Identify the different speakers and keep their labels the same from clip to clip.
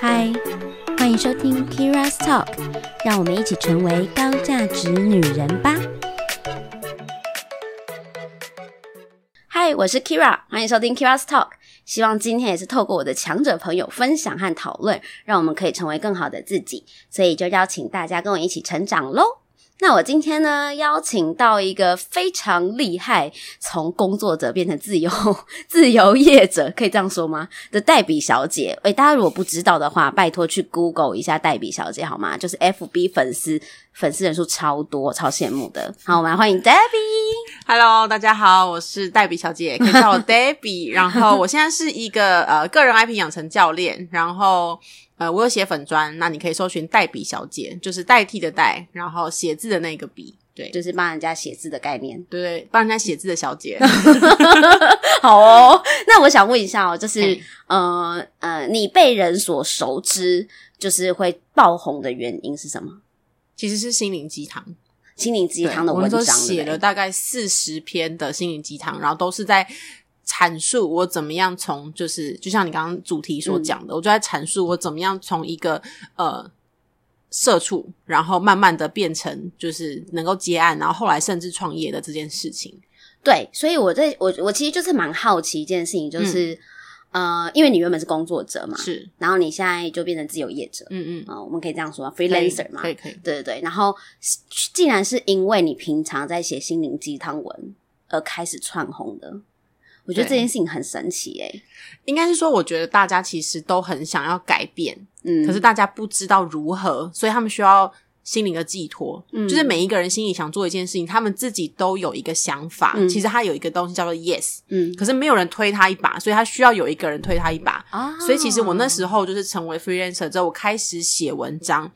Speaker 1: 嗨，欢迎收听 Kira's Talk，让我们一起成为高价值女人吧。嗨，我是 Kira，欢迎收听 Kira's Talk。希望今天也是透过我的强者朋友分享和讨论，让我们可以成为更好的自己。所以就邀请大家跟我一起成长喽。那我今天呢，邀请到一个非常厉害，从工作者变成自由 自由业者，可以这样说吗？的黛比小姐，诶，大家如果不知道的话，拜托去 Google 一下黛比小姐好吗？就是 FB 粉丝粉丝人数超多，超羡慕的。好，我们来欢迎 Debbie。
Speaker 2: Hello，大家好，我是黛比小姐，可以叫我 Debbie。然后我现在是一个呃个人 IP 养成教练，然后。呃，我有写粉专，那你可以搜寻黛比小姐，就是代替的代，然后写字的那个笔，对，
Speaker 1: 就是帮人家写字的概念，
Speaker 2: 对对，帮人家写字的小姐。
Speaker 1: 好哦，那我想问一下哦，就是呃呃，你被人所熟知，就是会爆红的原因是什么？
Speaker 2: 其实是心灵鸡汤，
Speaker 1: 心灵鸡汤的文章，
Speaker 2: 写了大概四十篇的心灵鸡汤，然后都是在。阐述我怎么样从就是就像你刚刚主题所讲的，嗯、我就在阐述我怎么样从一个呃社畜，然后慢慢的变成就是能够接案，然后后来甚至创业的这件事情。
Speaker 1: 对，所以我在我我其实就是蛮好奇一件事情，就是、嗯、呃，因为你原本是工作者嘛，
Speaker 2: 是，
Speaker 1: 然后你现在就变成自由业者，
Speaker 2: 嗯嗯，
Speaker 1: 啊、呃，我们可以这样说，freelancer 嘛，
Speaker 2: 可以可以，
Speaker 1: 对对对。然后既然是因为你平常在写心灵鸡汤文而开始窜红的。我觉得这件事情很神奇诶、欸，
Speaker 2: 应该是说，我觉得大家其实都很想要改变，嗯，可是大家不知道如何，所以他们需要心灵的寄托。嗯，就是每一个人心里想做一件事情，他们自己都有一个想法。嗯，其实他有一个东西叫做 yes，嗯，可是没有人推他一把，所以他需要有一个人推他一把。啊，所以其实我那时候就是成为 freelancer 之后，我开始写文章，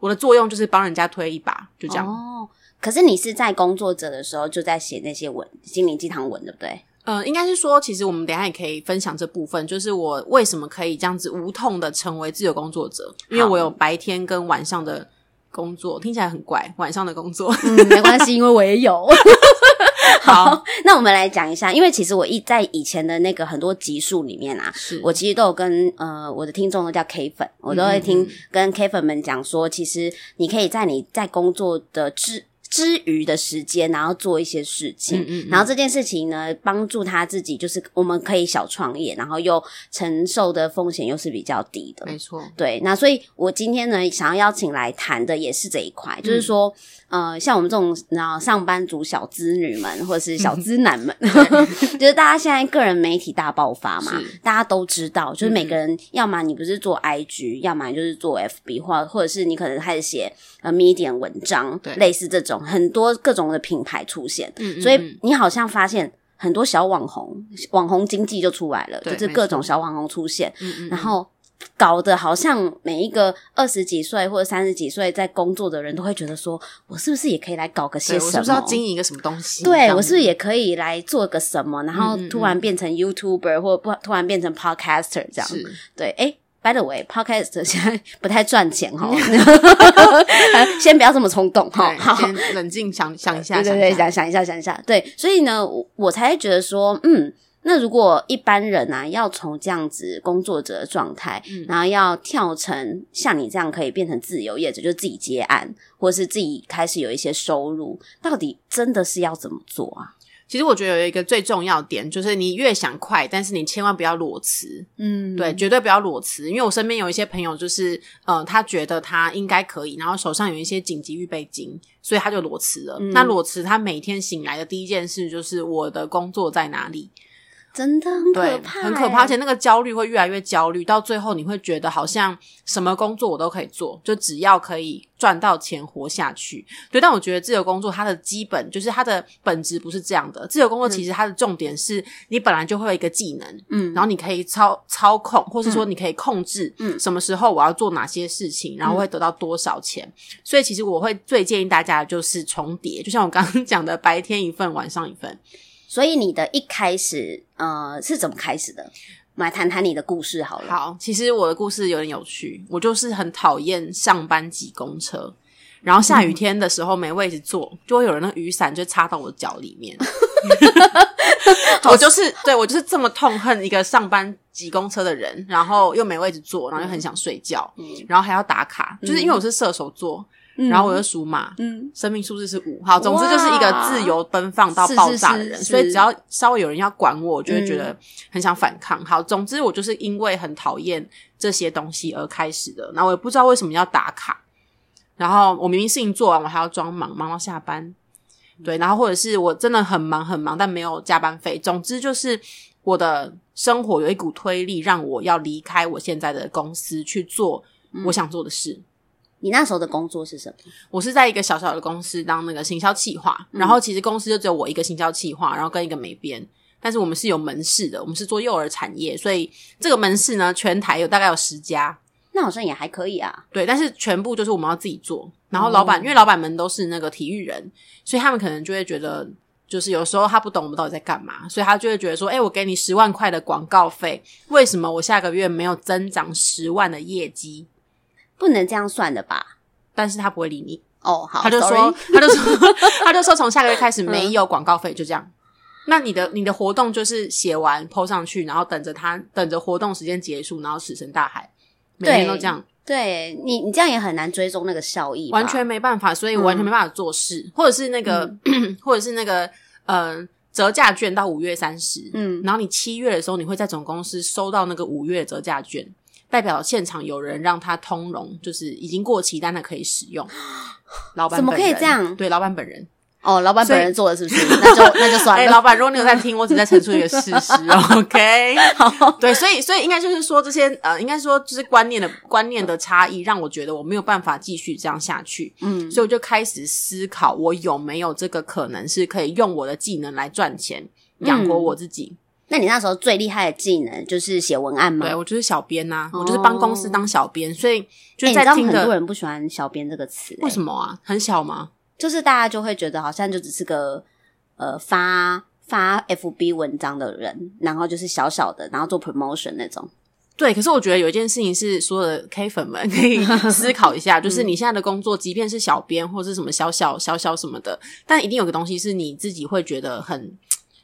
Speaker 2: 我的作用就是帮人家推一把，就这样。
Speaker 1: 哦，可是你是在工作者的时候就在写那些文，心灵鸡汤文，对不对？
Speaker 2: 呃，应该是说，其实我们等一下也可以分享这部分，就是我为什么可以这样子无痛的成为自由工作者，因为我有白天跟晚上的工作，听起来很怪，晚上的工作，
Speaker 1: 嗯，没关系，因为我也有。好，好，那我们来讲一下，因为其实我一在以前的那个很多集数里面啊，是我其实都有跟呃我的听众都叫 K 粉，我都会听跟 K 粉们讲说，其实你可以在你在工作的之。之余的时间，然后做一些事情，嗯嗯嗯，然后这件事情呢，帮助他自己，就是我们可以小创业，然后又承受的风险又是比较低的，
Speaker 2: 没错。对，
Speaker 1: 那所以我今天呢，想要邀请来谈的也是这一块，嗯、就是说。呃，像我们这种然后上班族小资女们，或者是小资男们，就是大家现在个人媒体大爆发嘛，大家都知道，就是每个人，要么你不是做 IG，要么你就是做 FB，或或者是你可能开始写呃 Medium 文章，对，类似这种很多各种的品牌出现，嗯，所以你好像发现很多小网红，网红经济就出来了，就是各种小网红出现，嗯嗯，然后。搞得好像每一个二十几岁或者三十几岁在工作的人都会觉得说，我是不是也可以来搞个些什么？我是不是要
Speaker 2: 经营一个什么东西？
Speaker 1: 对，我是不是也可以来做个什么？然后突然变成 YouTuber，或不突然变成 Podcaster 这样？是对，诶 By the way，Podcast 现在不太赚钱哈，先不要这么冲动哈，好，
Speaker 2: 先冷静想想一下，
Speaker 1: 对对对，想想一下，想一下，对，所以呢，我才觉得说，嗯。那如果一般人啊，要从这样子工作者的状态，嗯，然后要跳成像你这样可以变成自由业者，就自己接案，或是自己开始有一些收入，到底真的是要怎么做啊？
Speaker 2: 其实我觉得有一个最重要点，就是你越想快，但是你千万不要裸辞。嗯，对，绝对不要裸辞。因为我身边有一些朋友，就是呃，他觉得他应该可以，然后手上有一些紧急预备金，所以他就裸辞了。嗯，那裸辞，他每天醒来的第一件事就是我的工作在哪里？
Speaker 1: 真的很可怕，
Speaker 2: 很可怕，而且那个焦虑会越来越焦虑，到最后你会觉得好像什么工作我都可以做，就只要可以赚到钱活下去。对，但我觉得自由工作它的基本就是它的本质不是这样的。自由工作其实它的重点是你本来就会有一个技能，嗯，然后你可以操操控，或是说你可以控制，嗯，什么时候我要做哪些事情，然后会得到多少钱。嗯，所以其实我会最建议大家的就是重叠，就像我刚刚讲的，白天一份，晚上一份。
Speaker 1: 所以你的一开始，呃，是怎么开始的？我们来谈谈你的故事好了。
Speaker 2: 好，其实我的故事有点有趣。我就是很讨厌上班挤公车，然后下雨天的时候没位置坐，就会有人那雨伞就插到我脚里面。我就是对我就是这么痛恨一个上班挤公车的人，然后又没位置坐，然后又很想睡觉，嗯、然后还要打卡，嗯、就是因为我是射手座。然后我又属马，嗯，生命数字是五，好，总之就是一个自由奔放到爆炸的人，所以只要稍微有人要管我，我就会觉得很想反抗。好，总之我就是因为很讨厌这些东西而开始的。那我也不知道为什么要打卡，然后我明明事情做完，我还要装忙，忙到下班。对，然后或者是我真的很忙很忙，但没有加班费。总之就是我的生活有一股推力，让我要离开我现在的公司去做我想做的事。
Speaker 1: 你那时候的工作是什么？
Speaker 2: 我是在一个小小的公司当那个行销企划，嗯、然后其实公司就只有我一个行销企划，然后跟一个美编，但是我们是有门市的，我们是做幼儿产业，所以这个门市呢，全台有大概有十家，
Speaker 1: 那好像也还可以啊。
Speaker 2: 对，但是全部就是我们要自己做，然后老板、嗯、因为老板们都是那个体育人，所以他们可能就会觉得，就是有时候他不懂我们到底在干嘛，所以他就会觉得说，哎，我给你十万块的广告费，为什么我下个月没有增长十万的业绩？
Speaker 1: 不能这样算的吧？
Speaker 2: 但是他不会理你
Speaker 1: 哦。好，
Speaker 2: 他就说 他就说，他就说，从下个月开始没有广告费，就这样。那你的你的活动就是写完 po 上去，然后等着他，等着活动时间结束，然后石沉大海，每天都这样。
Speaker 1: 对你，你这样也很难追踪那个效益，
Speaker 2: 完全没办法，所以我完全没办法做事，嗯、或者是那个，嗯、或者是那个，呃，折价券到五月三十，嗯，然后你七月的时候，你会在总公司收到那个五月折价券。代表现场有人让他通融，就是已经过期，但他可以使用。老板
Speaker 1: 怎么可以这样？
Speaker 2: 对，老板本人
Speaker 1: 哦，老板本人做的是不是？那就那就算了。
Speaker 2: 哎，老板，如果你有在听，我只在陈述一个事实。OK，好，对，所以所以应该就是说这些呃，应该说就是观念的观念的差异，让我觉得我没有办法继续这样下去。嗯，所以我就开始思考，我有没有这个可能是可以用我的技能来赚钱，养活我自己。嗯
Speaker 1: 那你那时候最厉害的技能就是写文案吗？
Speaker 2: 对，我就是小编呐、啊，哦、我就是帮公司当小编，所以就在听的、欸、很多人
Speaker 1: 不喜欢“小编”这个词、欸，
Speaker 2: 为什么啊？很小吗？
Speaker 1: 就是大家就会觉得好像就只是个呃发发 FB 文章的人，然后就是小小的，然后做 promotion 那种。
Speaker 2: 对，可是我觉得有一件事情是所有的 K 粉们 可以 思考一下，就是你现在的工作，即便是小编或是什么小小小小什么的，但一定有个东西是你自己会觉得很。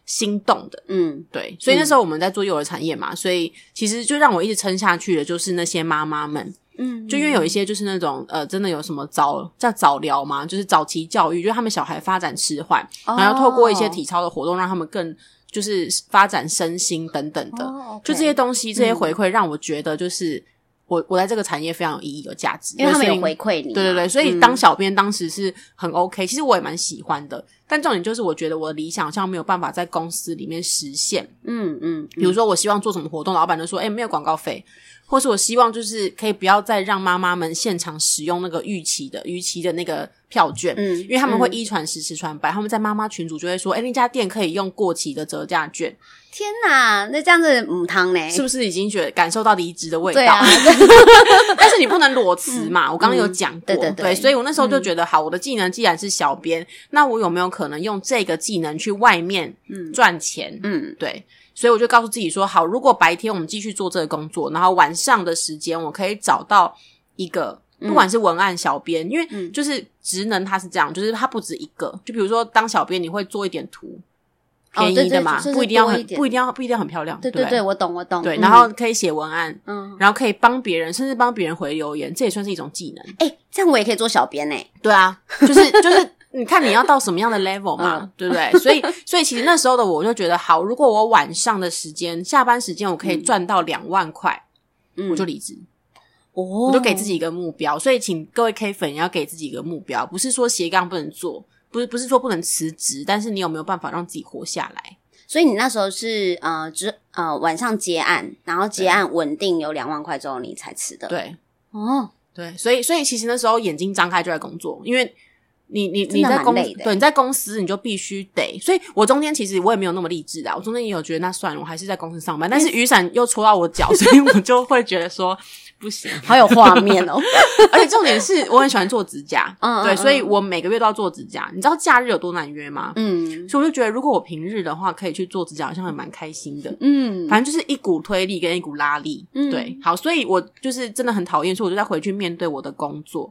Speaker 2: 心动的，嗯，对，所以那时候我们在做幼儿产业嘛，嗯、所以其实就让我一直撑下去的，就是那些妈妈们，嗯，就因为有一些就是那种呃，真的有什么早叫早疗嘛，就是早期教育，就是他们小孩发展迟缓，哦、然后透过一些体操的活动，让他们更就是发展身心等等的，哦 okay、就这些东西，这些回馈让我觉得就是。我我在这个产业非常有意义、有价值，
Speaker 1: 因为他们有回馈你。
Speaker 2: 对对对，所以当小编当时是很 OK，、嗯、其实我也蛮喜欢的。但重点就是，我觉得我的理想好像没有办法在公司里面实现。嗯嗯，嗯比如说我希望做什么活动，老板就说：“哎，没有广告费。”或是我希望就是可以不要再让妈妈们现场使用那个预期的逾期的那个票券，嗯，因为他们会一传十，十传百，他们在妈妈群组就会说：“哎，那家店可以用过期的折价券。”
Speaker 1: 天哪，那这样子母汤呢？
Speaker 2: 是不是已经觉得感受到离职的味道？对啊，但是你不能裸辞嘛。我刚刚有讲过，对对对，所以我那时候就觉得，好，我的技能既然是小编，那我有没有可能用这个技能去外面赚钱？嗯，对，所以我就告诉自己说，好，如果白天我们继续做这个工作，然后晚上的时间我可以找到一个，不管是文案小编，因为就是职能它是这样，就是它不止一个。就比如说当小编，你会做一点图。便宜的嘛，不一定要很，不一定要，不一定要很漂亮。
Speaker 1: 对对对，我懂，我懂。
Speaker 2: 对，然后可以写文案，嗯，然后可以帮别人，甚至帮别人回留言，这也算是一种技能。
Speaker 1: 哎，这样我也可以做小编哎。
Speaker 2: 对啊，就是就是，你看你要到什么样的 level 嘛，对不对？所以所以其实那时候的我就觉得，好，如果我晚上的时间，下班时间我可以赚到两万块，嗯我就离职。哦，我就给自己一个目标。所以请各位 K 粉也要给自己一个目标，不是说斜杠不能做。不是不是说不能辞职，但是你有没有办法让自己活下来？
Speaker 1: 所以你那时候是呃，只呃晚上接案，然后接案稳定有两万块之后你才辞的。
Speaker 2: 对，哦，对，所以所以其实那时候眼睛张开就在工作，因为你你你在公对你在公司你就必须得，所以我中间其实我也没有那么励志啊，我中间也有觉得那算了，我还是在公司上班，但是雨伞又戳到我脚，所以我就会觉得说。不行，
Speaker 1: 好有画面哦！
Speaker 2: 而且重点是我很喜欢做指甲，嗯，对，所以我每个月都要做指甲。你知道假日有多难约吗？嗯，所以我就觉得，如果我平日的话可以去做指甲，好像还蛮开心的。嗯，反正就是一股推力跟一股拉力。嗯，对，好，所以我就是真的很讨厌，所以我就再回去面对我的工作。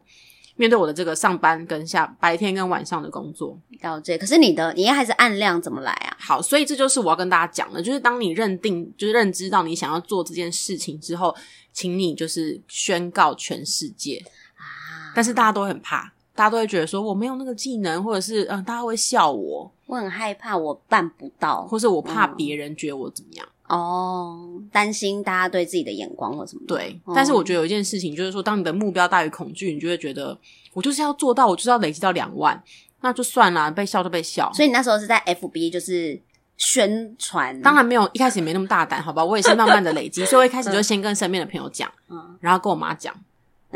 Speaker 2: 面对我的这个上班跟下白天跟晚上的工作。
Speaker 1: 了解。可是你的你还是按量怎么来啊？
Speaker 2: 好，所以这就是我要跟大家讲的，就是当你认定就是认知到你想要做这件事情之后，请你就是宣告全世界啊！但是大家都很怕，大家都会觉得说我没有那个技能，或者是嗯，大家会笑我，
Speaker 1: 我很害怕我办不到，
Speaker 2: 或是我怕别人觉得我怎么样。嗯
Speaker 1: 哦，担心大家对自己的眼光或什么？
Speaker 2: 对，哦、但是我觉得有一件事情，就是说，当你的目标大于恐惧，你就会觉得，我就是要做到，我就是要累积到两万，那就算了，被笑就被笑。
Speaker 1: 所以你那时候是在 FB 就是宣传，
Speaker 2: 当然没有，一开始也没那么大胆，好吧？我也是慢慢的累积，所以我一开始就先跟身边的朋友讲，嗯，然后跟我妈讲。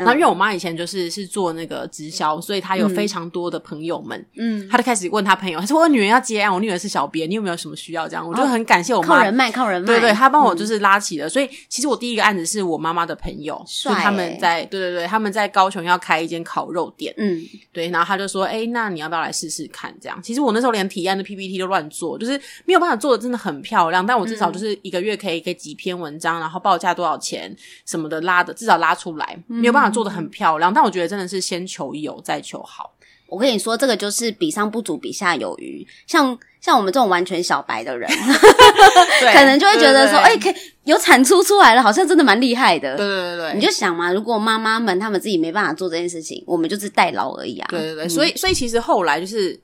Speaker 2: 然后因为我妈以前就是是做那个直销，所以她有非常多的朋友们，嗯，她就开始问她朋友，她说我女儿要接案，我女儿是小编，你有没有什么需要？这样，我就很感谢我妈，
Speaker 1: 靠人脉，靠人脉，
Speaker 2: 对对，她帮我就是拉起了。所以其实我第一个案子是我妈妈的朋友，就他们在，对对对，他们在高雄要开一间烤肉店，嗯，对，然后她就说，哎，那你要不要来试试看？这样，其实我那时候连提案的 PPT 都乱做，就是没有办法做的真的很漂亮，但我至少就是一个月可以给几篇文章，然后报价多少钱什么的拉的，至少拉出来，没有办法做的很漂亮。但我觉得真的是先求有，再求好。
Speaker 1: 我跟你说，这个就是比上不足，比下有余。像像我们这种完全小白的人，可能就会觉得说，哎，可以有产出出来了，好像真的蛮厉害的。
Speaker 2: 对对对对，
Speaker 1: 你就想嘛，如果妈妈们她们自己没办法做这件事情，我们就是代劳而已啊。
Speaker 2: 对对对，嗯、所以所以其实后来就是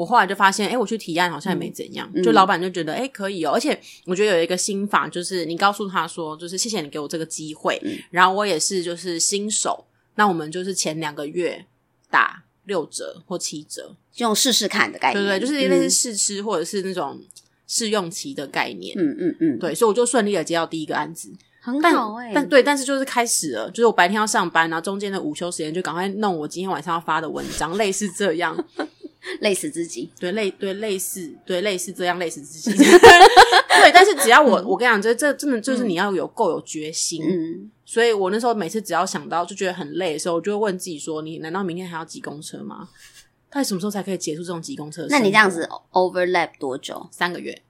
Speaker 2: 我后来就发现，哎，我去提案好像也没怎样，嗯、就老板就觉得，哎，可以哦。而且我觉得有一个心法，就是你告诉他说，就是谢谢你给我这个机会，嗯、然后我也是就是新手。那我们就是前两个月打六折或七折，
Speaker 1: 就用试试看的概念，
Speaker 2: 对对，就是类似试吃或者是那种试用期的概念。
Speaker 1: 嗯嗯嗯，
Speaker 2: 对，所以我就顺利的接到第一个案子，
Speaker 1: 很好哎、欸。
Speaker 2: 但对，但是就是开始了，就是我白天要上班，然后中间的午休时间就赶快弄我今天晚上要发的文章，类似这样，
Speaker 1: 累死自己。
Speaker 2: 对，类对类似对类似这样累死自己。对，但是只要我我跟你讲，这这真的就是你要有够有决心。嗯。所以我那时候每次只要想到就觉得很累的时候，我就会问自己说：“你难道明天还要挤公车吗？到底什么时候才可以结束这种挤公车？”
Speaker 1: 那你这样子 overlap 多久？
Speaker 2: 三个月。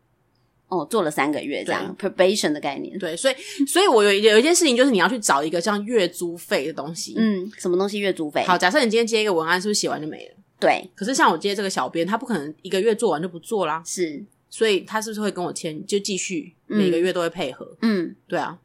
Speaker 1: 哦，做了三个月这样对 probation 的概念。
Speaker 2: 对，所以所以我有有一件事情就是你要去找一个像月租费的东西。
Speaker 1: 嗯，什么东西月租费？
Speaker 2: 好，假设你今天接一个文案，是不是写完就没了？
Speaker 1: 对。可
Speaker 2: 是像我接这个小编，他不可能一个月做完就不做啦。
Speaker 1: 是。
Speaker 2: 所以他是不是会跟我签，就继续每个月都会配合？嗯，对啊。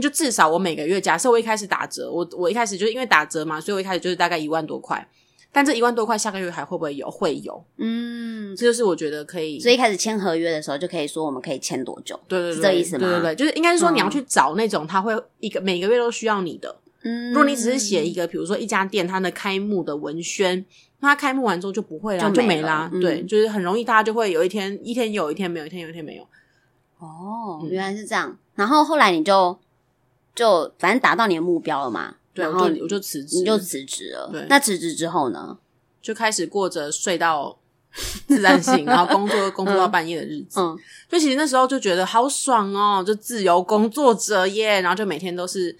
Speaker 2: 就至少我每个月，假设我一开始打折，我我一开始就是因为打折嘛，所以我一开始就是大概一万多块。但这一万多块下个月还会不会有？会有，嗯，这就是我觉得可以。
Speaker 1: 所以一开始签合约的时候就可以说我们可以签多久？
Speaker 2: 对对对，
Speaker 1: 是这意思吗？
Speaker 2: 对对对，就是应该是说你要去找那种他会一个每个月都需要你的。嗯，如果你只是写一个，比如说一家店它的开幕的文宣，那它开幕完之后就不会啦，就没啦。对，就是很容易大家就会有一天一天有一天没有，一天有一天没有。
Speaker 1: 哦，原来是这样。然后后来你就。就反正达到你的目标了嘛，
Speaker 2: 对，然后我就辞职，
Speaker 1: 你就辞职了。对，那辞职之后呢，
Speaker 2: 就开始过着睡到 自然醒，然后工作工作到半夜的日子。嗯，就其实那时候就觉得好爽哦，就自由工作者耶，然后就每天都是。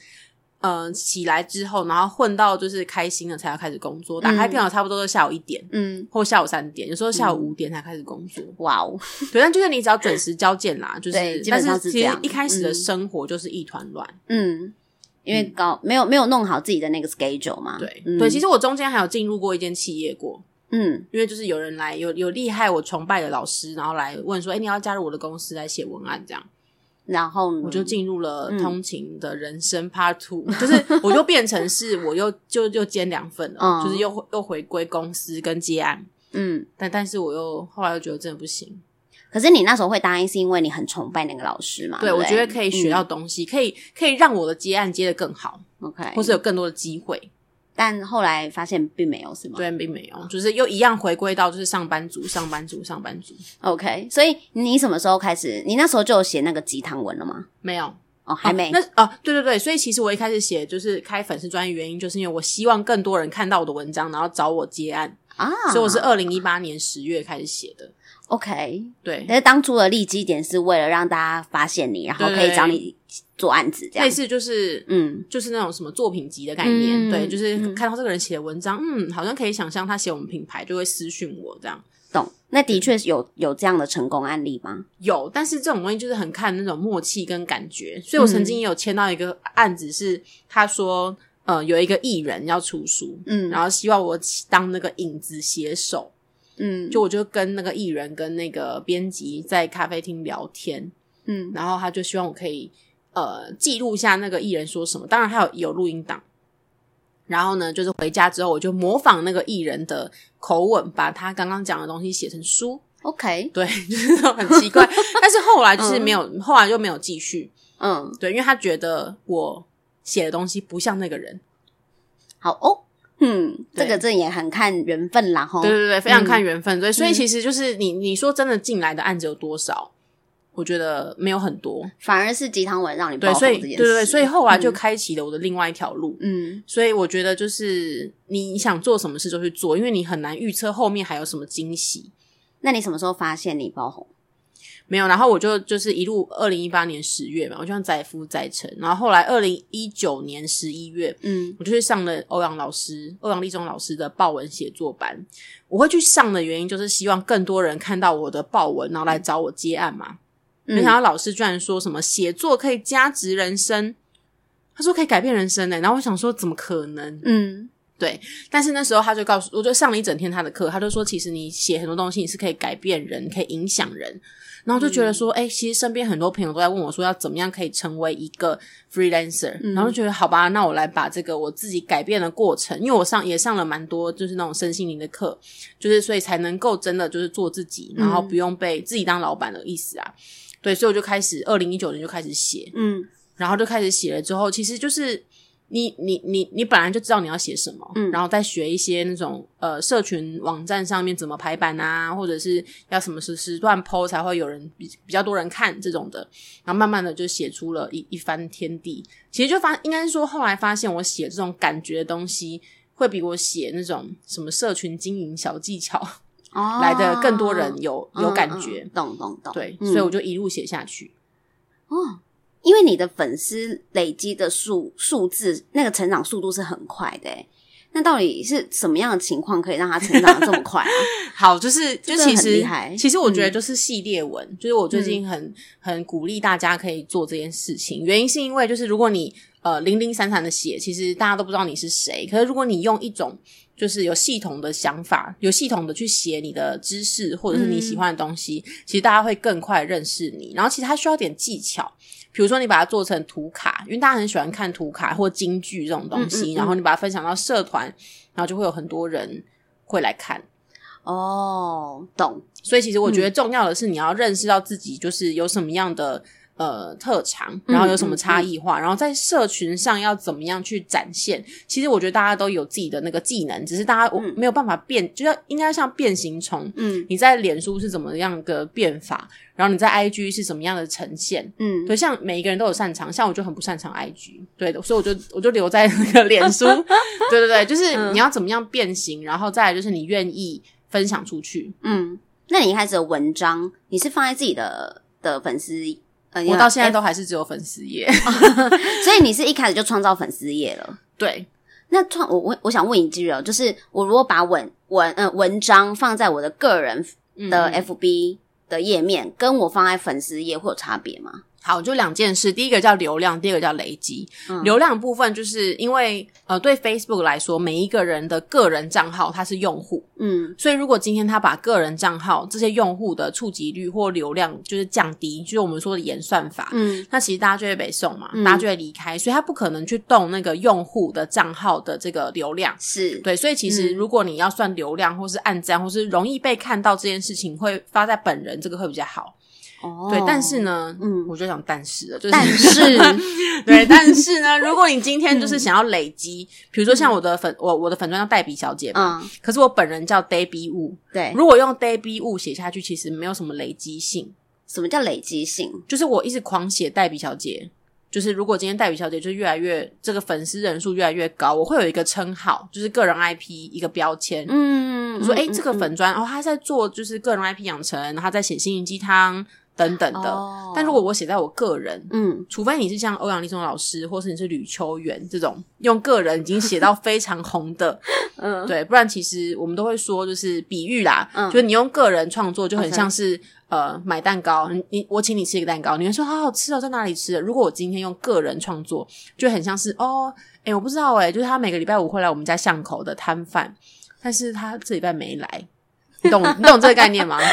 Speaker 2: 嗯、呃，起来之后，然后混到就是开心了，才要开始工作。打开电脑差不多都下午一点，嗯，或下午三点，有时候下午五点才开始工作。哇哦，对，但就是你只要准时交件啦，就是
Speaker 1: 对，基本上是。
Speaker 2: 其实一开始的生活就是一团乱，
Speaker 1: 嗯，因为搞没有没有弄好自己的那个 schedule 嘛。
Speaker 2: 对、嗯、对，其实我中间还有进入过一间企业过，嗯，因为就是有人来有有厉害我崇拜的老师，然后来问说，哎，你要加入我的公司来写文案这样。
Speaker 1: 然后
Speaker 2: 我就进入了通勤的人生 Part Two，嗯、就是我就变成是我又就又兼两份了，嗯、就是又又回归公司跟接案，嗯，但但是我又后来又觉得真的不行。
Speaker 1: 可是你那时候会答应，是因为你很崇拜那个老师嘛？
Speaker 2: 对，对，我觉得可以学到东西，嗯、可以可以让我的接案接得更好，OK，或是有更多的机会。
Speaker 1: 但后来发现并没有，是吗？
Speaker 2: 对，并没有，就是又一样回归到就是上班族，上班族，上班族。
Speaker 1: OK，所以你什么时候开始？你那时候就有写那个鸡汤文了吗？
Speaker 2: 没有
Speaker 1: 哦，还没。
Speaker 2: 那哦，对对对，所以其实我一开始写就是开粉丝专业原因，就是因为我希望更多人看到我的文章，然后找我接案啊。所以我是二零一八年十月开始写的。
Speaker 1: OK，
Speaker 2: 对。
Speaker 1: 但是当初的立基点是为了让大家发现你，然后可以找你做案子，这样。
Speaker 2: 类似就是，嗯，就是那种什么作品集的概念，对，就是看到这个人写的文章，嗯，好像可以想象他写我们品牌，就会私讯我这样。
Speaker 1: 懂？那的确有有这样的成功案例吗？
Speaker 2: 有，但是这种东西就是很看那种默契跟感觉。所以我曾经也有签到一个案子，是他说。呃有一个艺人要出书，嗯，然后希望我当那个影子写手，嗯，就我就跟那个艺人跟那个编辑在咖啡厅聊天，嗯，然后他就希望我可以呃记录一下那个艺人说什么，当然还有有录音档。然后呢，就是回家之后，我就模仿那个艺人的口吻，把他刚刚讲的东西写成书。OK，对，就是很奇怪。但是后来就是没有，嗯、后来就没有继续。嗯，对，因为他觉得我写的东西不像那个人。
Speaker 1: 好哦，嗯，对这个这也很看缘分啦，吼。
Speaker 2: 对对对，非常看缘分。对，嗯、所以其实就是你你说真的进来的案子有多少？我觉得没有很多，
Speaker 1: 反而是鸡汤文让你爆红
Speaker 2: 对对对，所以后来就开启了我的另外一条路。嗯，所以我觉得就是你想做什么事就去做，因为你很难预测后面还有什么惊喜。
Speaker 1: 那你什么时候发现你爆红？
Speaker 2: 没有，然后我就就是一路二零一八年十月嘛，我就像载夫载沉，然后后来二零一九年十一月，嗯，我就去上了欧阳老师欧阳立中老师的报文写作班。我会去上的原因就是希望更多人看到我的报文，然后来找我接案嘛。没想到老师居然说什么写作可以加值人生，他说可以改变人生呢。然后我想说怎么可能？嗯，对。但是那时候他就告诉我，就上了一整天他的课，他就说其实你写很多东西你是可以改变人，可以影响人。然后就觉得说，哎、嗯欸，其实身边很多朋友都在问我说要怎么样可以成为一个 freelancer，嗯、然后就觉得好吧，那我来把这个我自己改变的过程，因为我上也上了蛮多就是那种身心灵的课，就是所以才能够真的就是做自己，然后不用被自己当老板的意思啊。对，所以我就开始，二零一九年就开始写，嗯，然后就开始写了之后，其实就是你你你你本来就知道你要写什么，嗯，然后再学一些那种呃社群网站上面怎么排版啊，或者是要什么时时段 po 才会有人比比较多人看这种的，然后慢慢的就写出了一一番天地。其实就发应该是说后来发现我写这种感觉的东西，会比我写那种什么社群经营小技巧。哦，来的更多人有有感
Speaker 1: 觉，懂懂懂，
Speaker 2: 对，嗯、所以我就一路写下去。
Speaker 1: 哦，因为你的粉丝累积的数数字，那个成长速度是很快的，诶那到底是什么样的情况可以让它成长的这么快啊？
Speaker 2: 好，就是 就其实其实我觉得就是系列文，嗯、就是我最近很很鼓励大家可以做这件事情，原因是因为就是如果你呃零零散散的写，其实大家都不知道你是谁，可是如果你用一种就是有系统的想法，有系统的去写你的知识或者是你喜欢的东西，嗯、其实大家会更快认识你。然后其实它需要点技巧，比如说你把它做成图卡，因为大家很喜欢看图卡或京剧这种东西，嗯嗯嗯，然后你把它分享到社团，然后就会有很多人会来看。
Speaker 1: 哦，懂。
Speaker 2: 所以其实我觉得重要的是你要认识到自己就是有什么样的。呃，特长，然后有什么差异化，嗯嗯嗯、然后在社群上要怎么样去展现？其实我觉得大家都有自己的那个技能，只是大家我没有办法变，嗯、就要应该像变形虫。嗯，你在脸书是怎么样的变法？然后你在 IG 是什么样的呈现？嗯，对，像每一个人都有擅长，像我就很不擅长 IG，对的，所以我就我就留在那个脸书。对对对，就是你要怎么样变形，然后再来就是你愿意分享出去。嗯，
Speaker 1: 那你一开始的文章，你是放在自己的的粉丝？
Speaker 2: 我到现在都还是只有粉丝页，
Speaker 1: 所以你是一开始就创造粉丝页了。
Speaker 2: 对，
Speaker 1: 那创我我我想问一句哦，就是我如果把文文呃文章放在我的个人的 FB 的页面，嗯、跟我放在粉丝页会有差别吗？
Speaker 2: 好，就两件事，第一个叫流量，第二个叫累积。嗯、流量部分就是因为呃，对 Facebook 来说，每一个人的个人账号它是用户，嗯，所以如果今天他把个人账号这些用户的触及率或流量就是降低，就是我们说的演算法，嗯，那其实大家就会被送嘛，嗯、大家就会离开，所以他不可能去动那个用户的账号的这个流量，
Speaker 1: 是
Speaker 2: 对，所以其实如果你要算流量或是按赞或是容易被看到这件事情，会发在本人这个会比较好。哦，对，但是呢，嗯，我就想但是了，就是
Speaker 1: 但是，
Speaker 2: 对，但是呢，如果你今天就是想要累积，嗯、比如说像我的粉，我我的粉专叫黛比小姐嘛，嗯，可是我本人叫 Debbie Wu，
Speaker 1: 对，
Speaker 2: 如果用 Debbie Wu 写下去，其实没有什么累积性。
Speaker 1: 什么叫累积性？
Speaker 2: 就是我一直狂写黛比小姐，就是如果今天黛比小姐就越来越这个粉丝人数越来越高，我会有一个称号，就是个人 IP 一个标签，嗯，我说哎，这个粉专哦，他在做就是个人 IP 养成，他在写心灵鸡汤。等等的，哦、但如果我写在我个人，嗯，除非你是像欧阳立中老师，或是你是吕秋元这种用个人已经写到非常红的，嗯，对，不然其实我们都会说就是比喻啦，嗯，就是你用个人创作就很像是呃买蛋糕，你你我请你吃一个蛋糕，你会说好好吃哦，在哪里吃的？如果我今天用个人创作，就很像是哦，诶我不知道诶就是他每个礼拜五会来我们家巷口的摊贩，但是他这礼拜没来，你懂你懂这个概念吗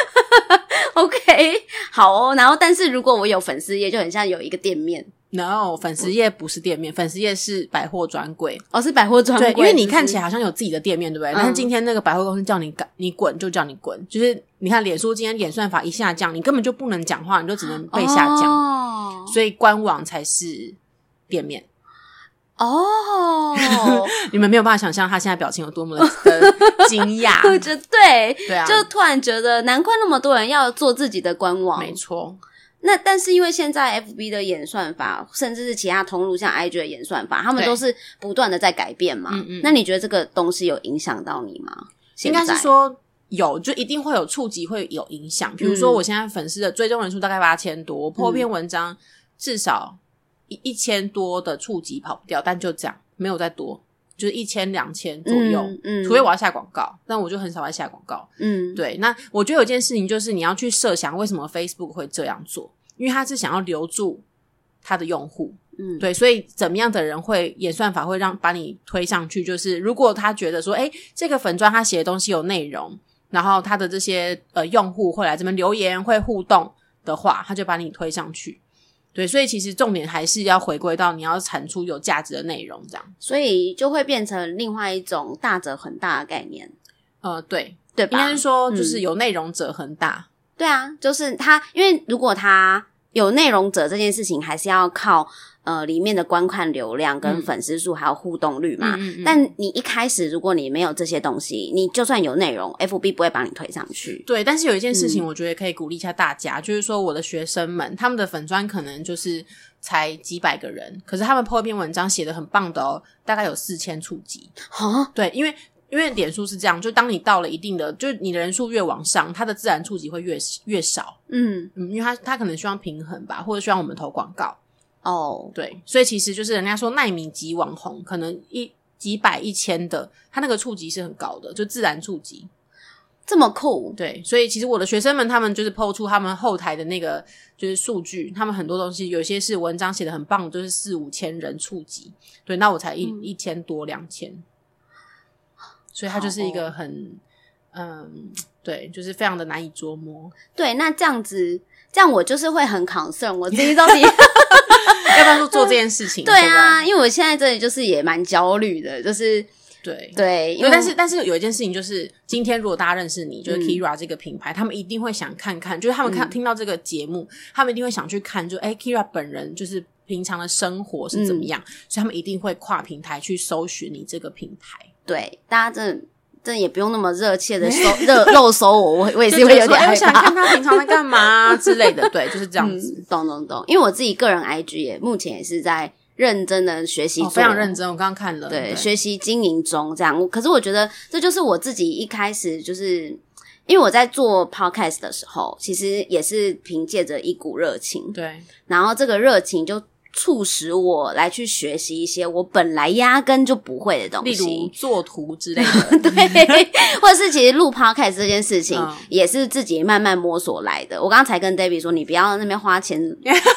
Speaker 1: OK，好哦。然后，但是如果我有粉丝页，就很像有一个店面。
Speaker 2: No，粉丝页不是店面，粉丝页是百货专柜。
Speaker 1: 哦，是百货专柜。
Speaker 2: 对，因为你看起来好像有自己的店面，对不对？嗯、但是今天那个百货公司叫你赶，你滚就叫你滚。就是你看，脸书今天演算法一下降，你根本就不能讲话，你就只能被下降。哦、所以官网才是店面。哦，你们没有办法想象他现在表情有多么的惊讶。
Speaker 1: 我觉得对，
Speaker 2: 对啊，
Speaker 1: 就突然觉得难怪那么多人要做自己的官网。
Speaker 2: 没错。
Speaker 1: 那但是因为现在 FB 的演算法，甚至是其他通路像 IG 的演算法，他们都是不断的在改变嘛。嗯嗯。那你觉得这个东西有影响到你吗？
Speaker 2: 应该是说有，就一定会有触及，会有影响。比如说，我现在粉丝的追踪人数大概八千多，我 po 篇文章至少一一千多的触及跑不掉，但就这样，没有再多，就是一千两千左右。嗯。嗯，除非我要下广告，但我就很少在下广告。嗯，对。那我觉得有件事情就是你要去设想，为什么 Facebook 会这样做。因为他是想要留住他的用户，嗯，对，所以怎么样的人会演算法会让把你推上去？就是如果他觉得说，诶，这个粉砖他写的东西有内容，然后他的这些呃用户会来这边留言会互动的话，他就把你推上去。对，所以其实重点还是要回归到你要产出有价值的内容，这样，
Speaker 1: 所以就会变成另外一种大者恒大的概念。
Speaker 2: 呃，对，
Speaker 1: 对吧，
Speaker 2: 应该是说就是有内容者恒大。嗯
Speaker 1: 对啊，就是他，因为如果他有内容者这件事情，还是要靠呃里面的观看流量跟粉丝数还有互动率嘛。嗯嗯嗯、但你一开始如果你没有这些东西，你就算有内容，FB 不会把你推上去。
Speaker 2: 对，但是有一件事情，我觉得可以鼓励一下大家，嗯、就是说我的学生们，他们的粉专可能就是才几百个人，可是他们 po 一篇文章写的很棒的哦，大概有四千触及。
Speaker 1: 哈，
Speaker 2: 对，因为。因为点数是这样，就当你到了一定的，就是你的人数越往上，它的自然触及会越越少。嗯嗯，因为他他可能希望平衡吧，或者希望我们投广告。哦，对，所以其实就是人家说耐米级网红，可能一几百一千的，他那个触及是很高的，就自然触及
Speaker 1: 这么酷。
Speaker 2: 对，所以其实我的学生们他们就是 po 出他们后台的那个就是数据，他们很多东西有些是文章写的很棒，就是四五千人触及。对，那我才一、嗯、一千多两千。所以他就是一个很，哦、嗯，对，就是非常的难以捉摸。
Speaker 1: 对，那这样子，这样我就是会很 concern，我自己到底
Speaker 2: 要不要说做这件事情？
Speaker 1: 对啊，因为我现在这里就是也蛮焦虑的，就是
Speaker 2: 对
Speaker 1: 对，
Speaker 2: 因为但是但是有一件事情就是，今天如果大家认识你，就是 Keira 这个品牌，嗯、他们一定会想看看，就是他们看、嗯、听到这个节目，他们一定会想去看，就哎，Keira 本人就是平常的生活是怎么样，嗯、所以他们一定会跨平台去搜寻你这个品牌。
Speaker 1: 对，大家真的真的也不用那么热切的搜热肉搜我，我我也是会有点害怕，
Speaker 2: 想看他平常在干嘛 之类的。对，就是这样子。
Speaker 1: 嗯、懂懂懂，因为我自己个人 IG 也目前也是在认真的学习、哦，
Speaker 2: 非常认真。我刚刚看了，
Speaker 1: 对，对学习经营中这样。可是我觉得这就是我自己一开始就是因为我在做 Podcast 的时候，其实也是凭借着一股热情，
Speaker 2: 对，
Speaker 1: 然后这个热情就。促使我来去学习一些我本来压根就不会的东西，
Speaker 2: 例如作图之类的，
Speaker 1: 对，或者是其实录 podcast 这件事情也是自己慢慢摸索来的。我刚才跟 Debbie 说，你不要在那边花钱，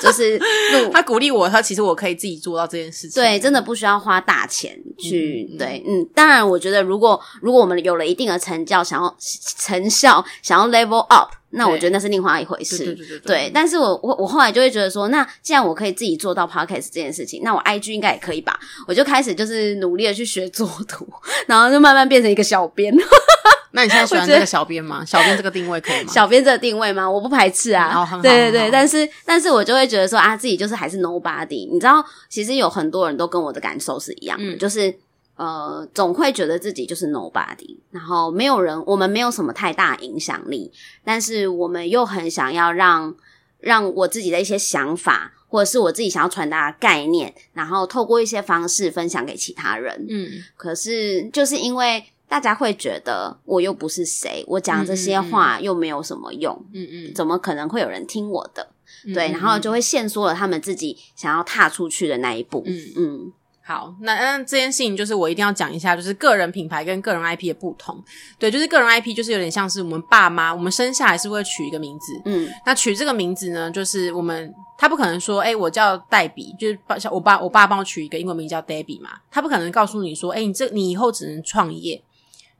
Speaker 1: 就是录。
Speaker 2: 他鼓励我，他其实我可以自己做到这件事情。
Speaker 1: 对，真的不需要花大钱去。嗯、对，嗯，当然，我觉得如果如果我们有了一定的成效，想要成效，想要 level up。那我觉得那是另外一回事，对对对对，对，对。但是我我我后来就会觉得说，那既然我可以自己做到 podcast 这件事情，那我 IG 应该也可以吧？我就开始就是努力的去学做图，然后就慢慢变成一个小编。
Speaker 2: 那你现在喜欢这个小编吗？小编这个定位可以吗？
Speaker 1: 小编这个定位吗？我不排斥啊。嗯、对对对，但是但是我就会觉得说啊，自己就是还是 nobody。你知道，其实有很多人都跟我的感受是一样的，嗯、就是。呃，总会觉得自己就是 nobody，然后没有人，我们没有什么太大影响力，但是我们又很想要让让我自己的一些想法，或者是我自己想要传达的概念，然后透过一些方式分享给其他人。嗯，可是就是因为大家会觉得我又不是谁，我讲这些话又没有什么用。嗯嗯，怎么可能会有人听我的？对，然后就会限缩了他们自己想要踏出去的那一步。嗯嗯。
Speaker 2: 好，那那这件事情就是我一定要讲一下，就是个人品牌跟个人 IP 的不同。对，就是个人 IP 就是有点像是我们爸妈，我们生下来是会取一个名字，嗯，那取这个名字呢，就是我们他不可能说，哎，我叫黛比，就是爸，我爸我爸帮我取一个英文名叫 Debbie 嘛，他不可能告诉你说，哎，你这你以后只能创业。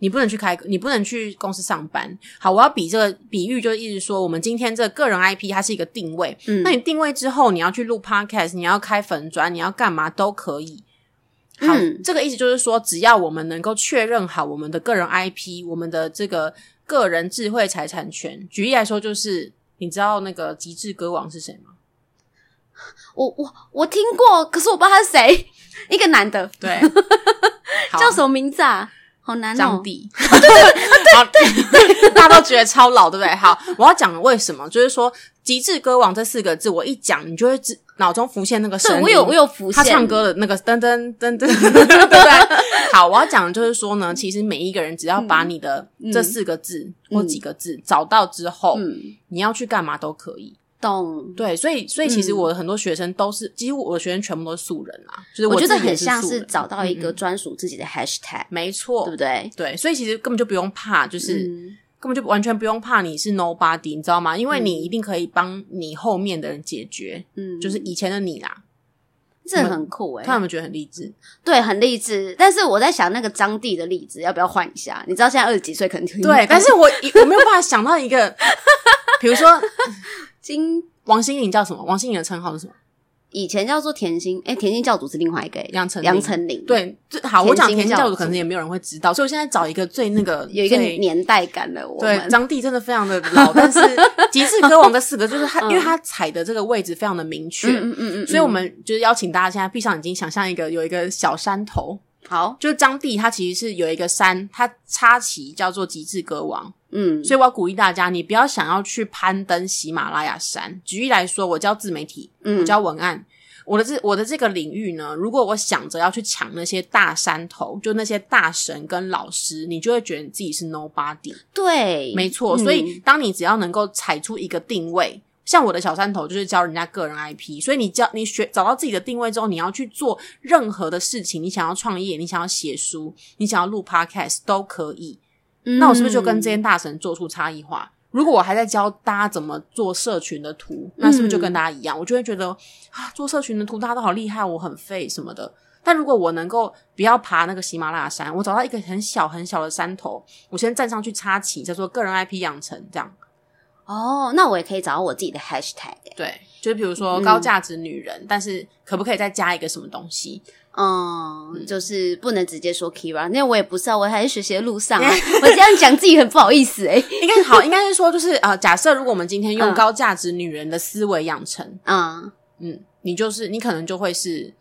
Speaker 2: 你不能去开，你不能去公司上班。好，我要比这个比喻，就是意思说，我们今天这个个人 IP 它是一个定位。嗯，那你定位之后，你要去录 Podcast，你要开粉专，你要干嘛都可以。好，嗯，这个意思就是说，只要我们能够确认好我们的个人 IP，我们的这个个人智慧财产权。举例来说，就是你知道那个极致歌王是谁吗？
Speaker 1: 我我我听过，可是我不知道他是谁，一个男的，
Speaker 2: 对，
Speaker 1: 叫什么名字啊？好难哦！
Speaker 2: 张帝，对对对对，大家都觉得超老，对不对？好，我要讲为什么，就是说“极致歌王”这四个字，我一讲，你就会知脑中浮现那个声音。
Speaker 1: 我有，我有浮现
Speaker 2: 他唱歌的那个噔噔噔噔，对不对？好，我要讲的就是说呢，其实每一个人只要把你的这四个字或几个字找到之后，你要去干嘛都可以。
Speaker 1: 懂
Speaker 2: 对，所以所以其实我的很多学生都是，几乎我的学生全部都是素人啊，就是
Speaker 1: 我觉得很像是找到一个专属自己的 hashtag，
Speaker 2: 没错，
Speaker 1: 对不对？
Speaker 2: 对，所以其实根本就不用怕，就是根本就完全不用怕你是 nobody，你知道吗？因为你一定可以帮你后面的人解决，嗯，就是以前的你啦，
Speaker 1: 这很酷诶，
Speaker 2: 他有没有觉得很励志？
Speaker 1: 对，很励志。但是我在想那个张帝的例子要不要换一下？你知道现在二十几岁肯定
Speaker 2: 对，但是我我没有办法想到一个，比如说。
Speaker 1: 金
Speaker 2: 王心凌叫什么？王心凌的称号是什么？
Speaker 1: 以前叫做甜心，哎，甜心教主是另外一个杨丞杨丞琳。
Speaker 2: 对，好，我讲甜心教主可能也没有人会知道，所以我现在找一个最那个
Speaker 1: 有一个年代感的。我
Speaker 2: 对，张帝真的非常的老，但是 极致歌王的四个就是他，因为他踩的这个位置非常的明确，嗯嗯嗯，所以我们就是邀请大家现在闭上眼睛，想象一个有一个小山头。
Speaker 1: 好，
Speaker 2: 就是张帝，他其实是有一个山，他插旗叫做极致歌王。嗯，所以我要鼓励大家，你不要想要去攀登喜马拉雅山。举例来说，我教自媒体，嗯，我教文案，我的这我的这个领域呢，如果我想着要去抢那些大山头，就那些大神跟老师，你就会觉得你自己是 nobody。
Speaker 1: 对，
Speaker 2: 没错。所以，当你只要能够踩出一个定位。像我的小山头就是教人家个人 IP，所以你教你学找到自己的定位之后，你要去做任何的事情，你想要创业，你想要写书，你想要录 Podcast 都可以。嗯、那我是不是就跟这些大神做出差异化？如果我还在教大家怎么做社群的图，那是不是就跟大家一样？嗯、我就会觉得啊，做社群的图大家都好厉害，我很废什么的。但如果我能够不要爬那个喜马拉雅山，我找到一个很小很小的山头，我先站上去插旗，叫做个人 IP 养成这样。
Speaker 1: 哦，那我也可以找到我自己的 hashtag。
Speaker 2: 对，就是比如说高价值女人，嗯、但是可不可以再加一个什么东西？
Speaker 1: 嗯，嗯就是不能直接说 Kira，因为我也不知道，我还在学习的路上啊。我这样讲自己很不好意思哎、欸、
Speaker 2: 应该好，应该是说就是啊、呃，假设如果我们今天用高价值女人的思维养成，嗯嗯，你就是你可能就会是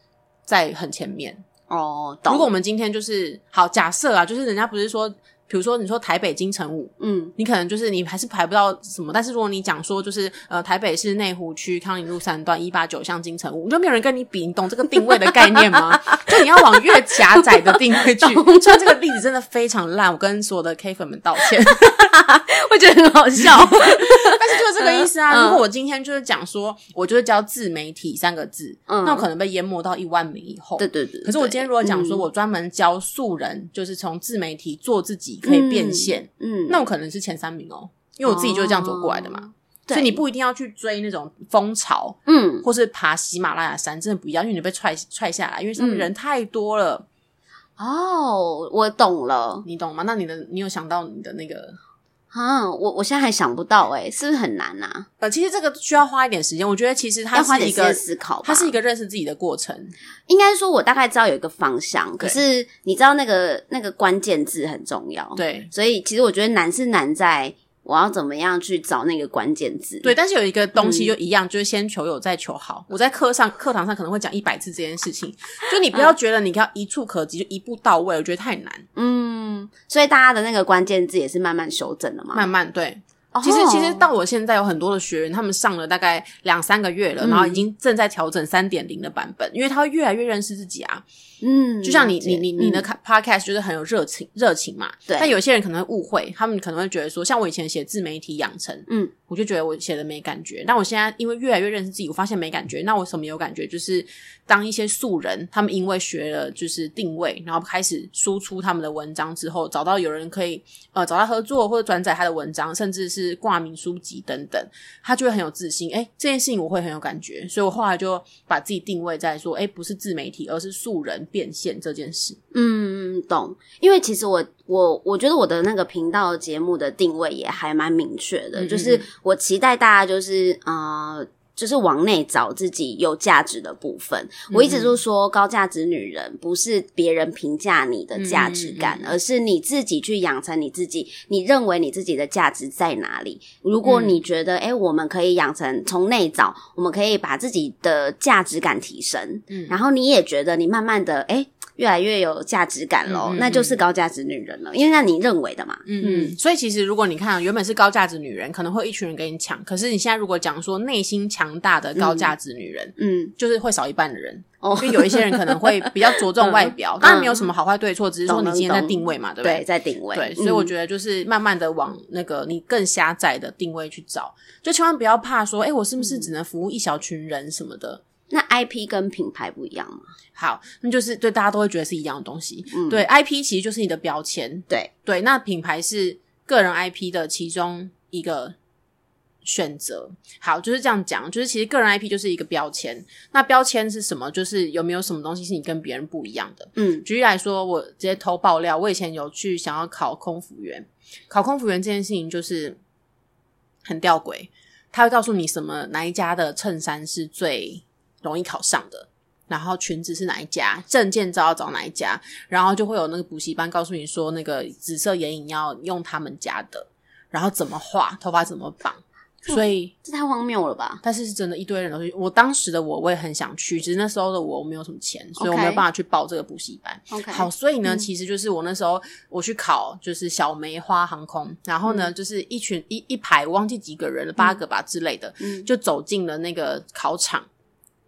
Speaker 2: 在很前面
Speaker 1: 哦。
Speaker 2: 如果我们今天就是好假设啊，就是人家不是说。比如说，你说台北金城武，嗯，你可能就是你还是排不到什么。但是如果你讲说，就是呃，台北市内湖区康宁路三段一八九巷金城武，你就没有人跟你比，你懂这个定位的概念吗？就你要往越狭窄的定位去。虽然这个例子真的非常烂，我跟所有的 K 粉们道歉。
Speaker 1: 我觉得很好笑，但
Speaker 2: 是就是这个意思啊。如果我今天就是讲说，我就是教自媒体三个字，嗯，那我可能被淹没到一万名以后。
Speaker 1: 对对对。
Speaker 2: 可是我今天如果讲说我专门教素人，就是从自媒体做自己。可以变现，嗯，那我可能是前三名哦，因为我自己就是这样走过来的嘛。所以你不一定要去追那种风潮，嗯，或是爬喜马拉雅山，真的不一样，因为你被踹踹下来，因为上面人太多了。
Speaker 1: 哦，我懂了，
Speaker 2: 你懂吗？那你的，你有想到你的那个？
Speaker 1: 啊，我我现在还想不到诶，是不是很难啊？
Speaker 2: 呃，其实这个需要花一点时间。我觉得其实它是一个思考，它是一个认识自己的过程。
Speaker 1: 应该说，我大概知道有一个方向，可是你知道那个那个关键字很重要。
Speaker 2: 对，
Speaker 1: 所以其实我觉得难是难在。我要怎么样去找那个关键字？
Speaker 2: 对，但是有一个东西就一样，嗯、就是先求有再求好。我在课上课堂上可能会讲一百次这件事情，就你不要觉得你要一触可及，就一步到位，我觉得太难。
Speaker 1: 嗯，所以大家的那个关键字也是慢慢修正的嘛。
Speaker 2: 慢慢对，其实其实到我现在有很多的学员，他们上了大概两三个月了，嗯、然后已经正在调整三点零的版本，因为他会越来越认识自己啊。嗯，就像你你你你的 podcast 就是很有热情热情嘛，对。但有些人可能会误会，他们可能会觉得说，像我以前写自媒体养成，嗯，我就觉得我写的没感觉。但我现在因为越来越认识自己，我发现没感觉。那我什么有感觉？就是当一些素人，他们因为学了就是定位，然后开始输出他们的文章之后，找到有人可以呃找他合作或者转载他的文章，甚至是挂名书籍等等，他就会很有自信。诶，这件事情我会很有感觉，所以我后来就把自己定位在说，诶，不是自媒体，而是素人变现这件事。
Speaker 1: 嗯，懂。因为其实我我我觉得我的那个频道节目的定位也还蛮明确的，嗯嗯，就是我期待大家就是呃，就是往内找自己有价值的部分。我一直都说高价值女人不是别人评价你的价值感，而是你自己去养成你自己，你认为你自己的价值在哪里？如果你觉得哎、嗯，我们可以养成从内找，我们可以把自己的价值感提升，嗯，然后你也觉得你慢慢的哎。越来越有价值感咯、那就是高价值女人了，因为那你认为的嘛。
Speaker 2: 嗯嗯。所以其实如果你看原本是高价值女人，可能会有一群人跟你抢。可是你现在如果讲说内心强大的高价值女人，嗯，就是会少一半的人。哦，因为有一些人可能会比较着重外表，当然没有什么好坏对错，只是说你今天在定位嘛，对不对？
Speaker 1: 对，在定位。
Speaker 2: 对，所以我觉得就是慢慢的往那个你更狭窄的定位去找，就千万不要怕说，哎，我是不是只能服务一小群人什么的。
Speaker 1: 那 IP 跟品牌不一样吗？
Speaker 2: 好，那就是对大家都会觉得是一样的东西。嗯，对，IP 其实就是你的标签。
Speaker 1: 对
Speaker 2: 对，那品牌是个人 IP 的其中一个选择。好，就是这样讲，就是其实个人 IP 就是一个标签。那标签是什么？就是有没有什么东西是你跟别人不一样的？嗯，举例来说，我直接偷爆料，我以前有去想要考空服员，考空服员这件事情就是很吊诡，他会告诉你什么哪一家的衬衫是最容易考上的，然后裙子是哪一家，证件照要找哪一家，然后就会有那个补习班告诉你说，那个紫色眼影要用他们家的，然后怎么画，头发怎么绑，所以
Speaker 1: 这太荒谬了吧？
Speaker 2: 但是是真的，一堆人都去。我当时的我，我也很想去，只是那时候的我，我没有什么钱，所以我没有办法去报这个补习班。
Speaker 1: Okay.
Speaker 2: 好，所以呢，嗯、其实就是我那时候我去考，就是小梅花航空，然后呢，嗯、就是一群一一排，我忘记几个人了，八个吧、嗯、之类的，嗯、就走进了那个考场。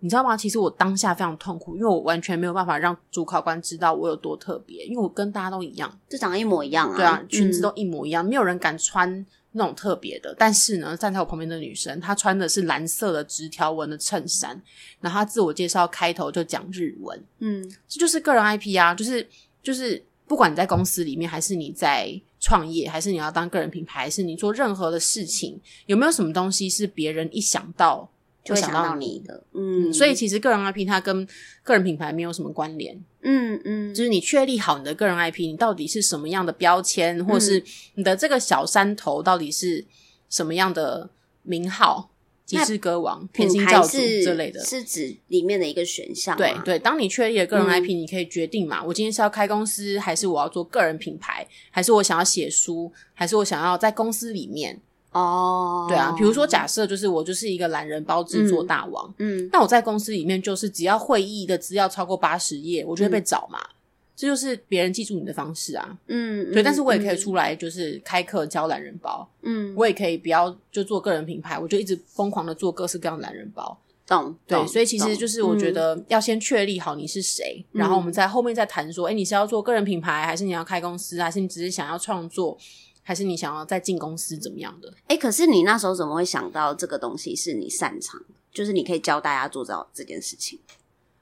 Speaker 2: 你知道吗？其实我当下非常痛苦，因为我完全没有办法让主考官知道我有多特别，因为我跟大家都一样，
Speaker 1: 就长得一模一样啊。
Speaker 2: 对啊，裙子都一模一样，嗯、没有人敢穿那种特别的。但是呢，站在我旁边的女生，她穿的是蓝色的直条纹的衬衫，然后她自我介绍开头就讲日文。嗯，这就是个人 IP 啊，就是就是，不管你在公司里面，还是你在创业，还是你要当个人品牌，还是你做任何的事情，有没有什么东西是别人一想到？就想到你的，嗯，所以其实个人 IP 它跟个人品牌没有什么关联，嗯嗯，就是你确立好你的个人 IP，你到底是什么样的标签，或是你的这个小山头到底是什么样的名号，吉士歌王、甜心教主之类的，
Speaker 1: 是指里面的一个选项。
Speaker 2: 对对，当你确立了个人 IP，你可以决定嘛，我今天是要开公司，还是我要做个人品牌，还是我想要写书，还是我想要在公司里面。哦，对啊，比如说假设就是我就是一个懒人包制作大王，嗯，嗯，那我在公司里面就是只要会议的资料超过八十页，我就会被找嘛，嗯、这就是别人记住你的方式啊，嗯，对，但是我也可以出来就是开课教懒人包，嗯，我也可以不要就做个人品牌，我就一直疯狂的做各式各样的懒人包，
Speaker 1: 懂，
Speaker 2: 对，所以其实就是我觉得要先确立好你是谁，嗯、然后我们在后面再谈说，哎，你是要做个人品牌，还是你要开公司，还是你只是想要创作？还是你想要再进公司怎么样的？
Speaker 1: 诶，可是你那时候怎么会想到这个东西是你擅长的？就是你可以教大家做到这件事情。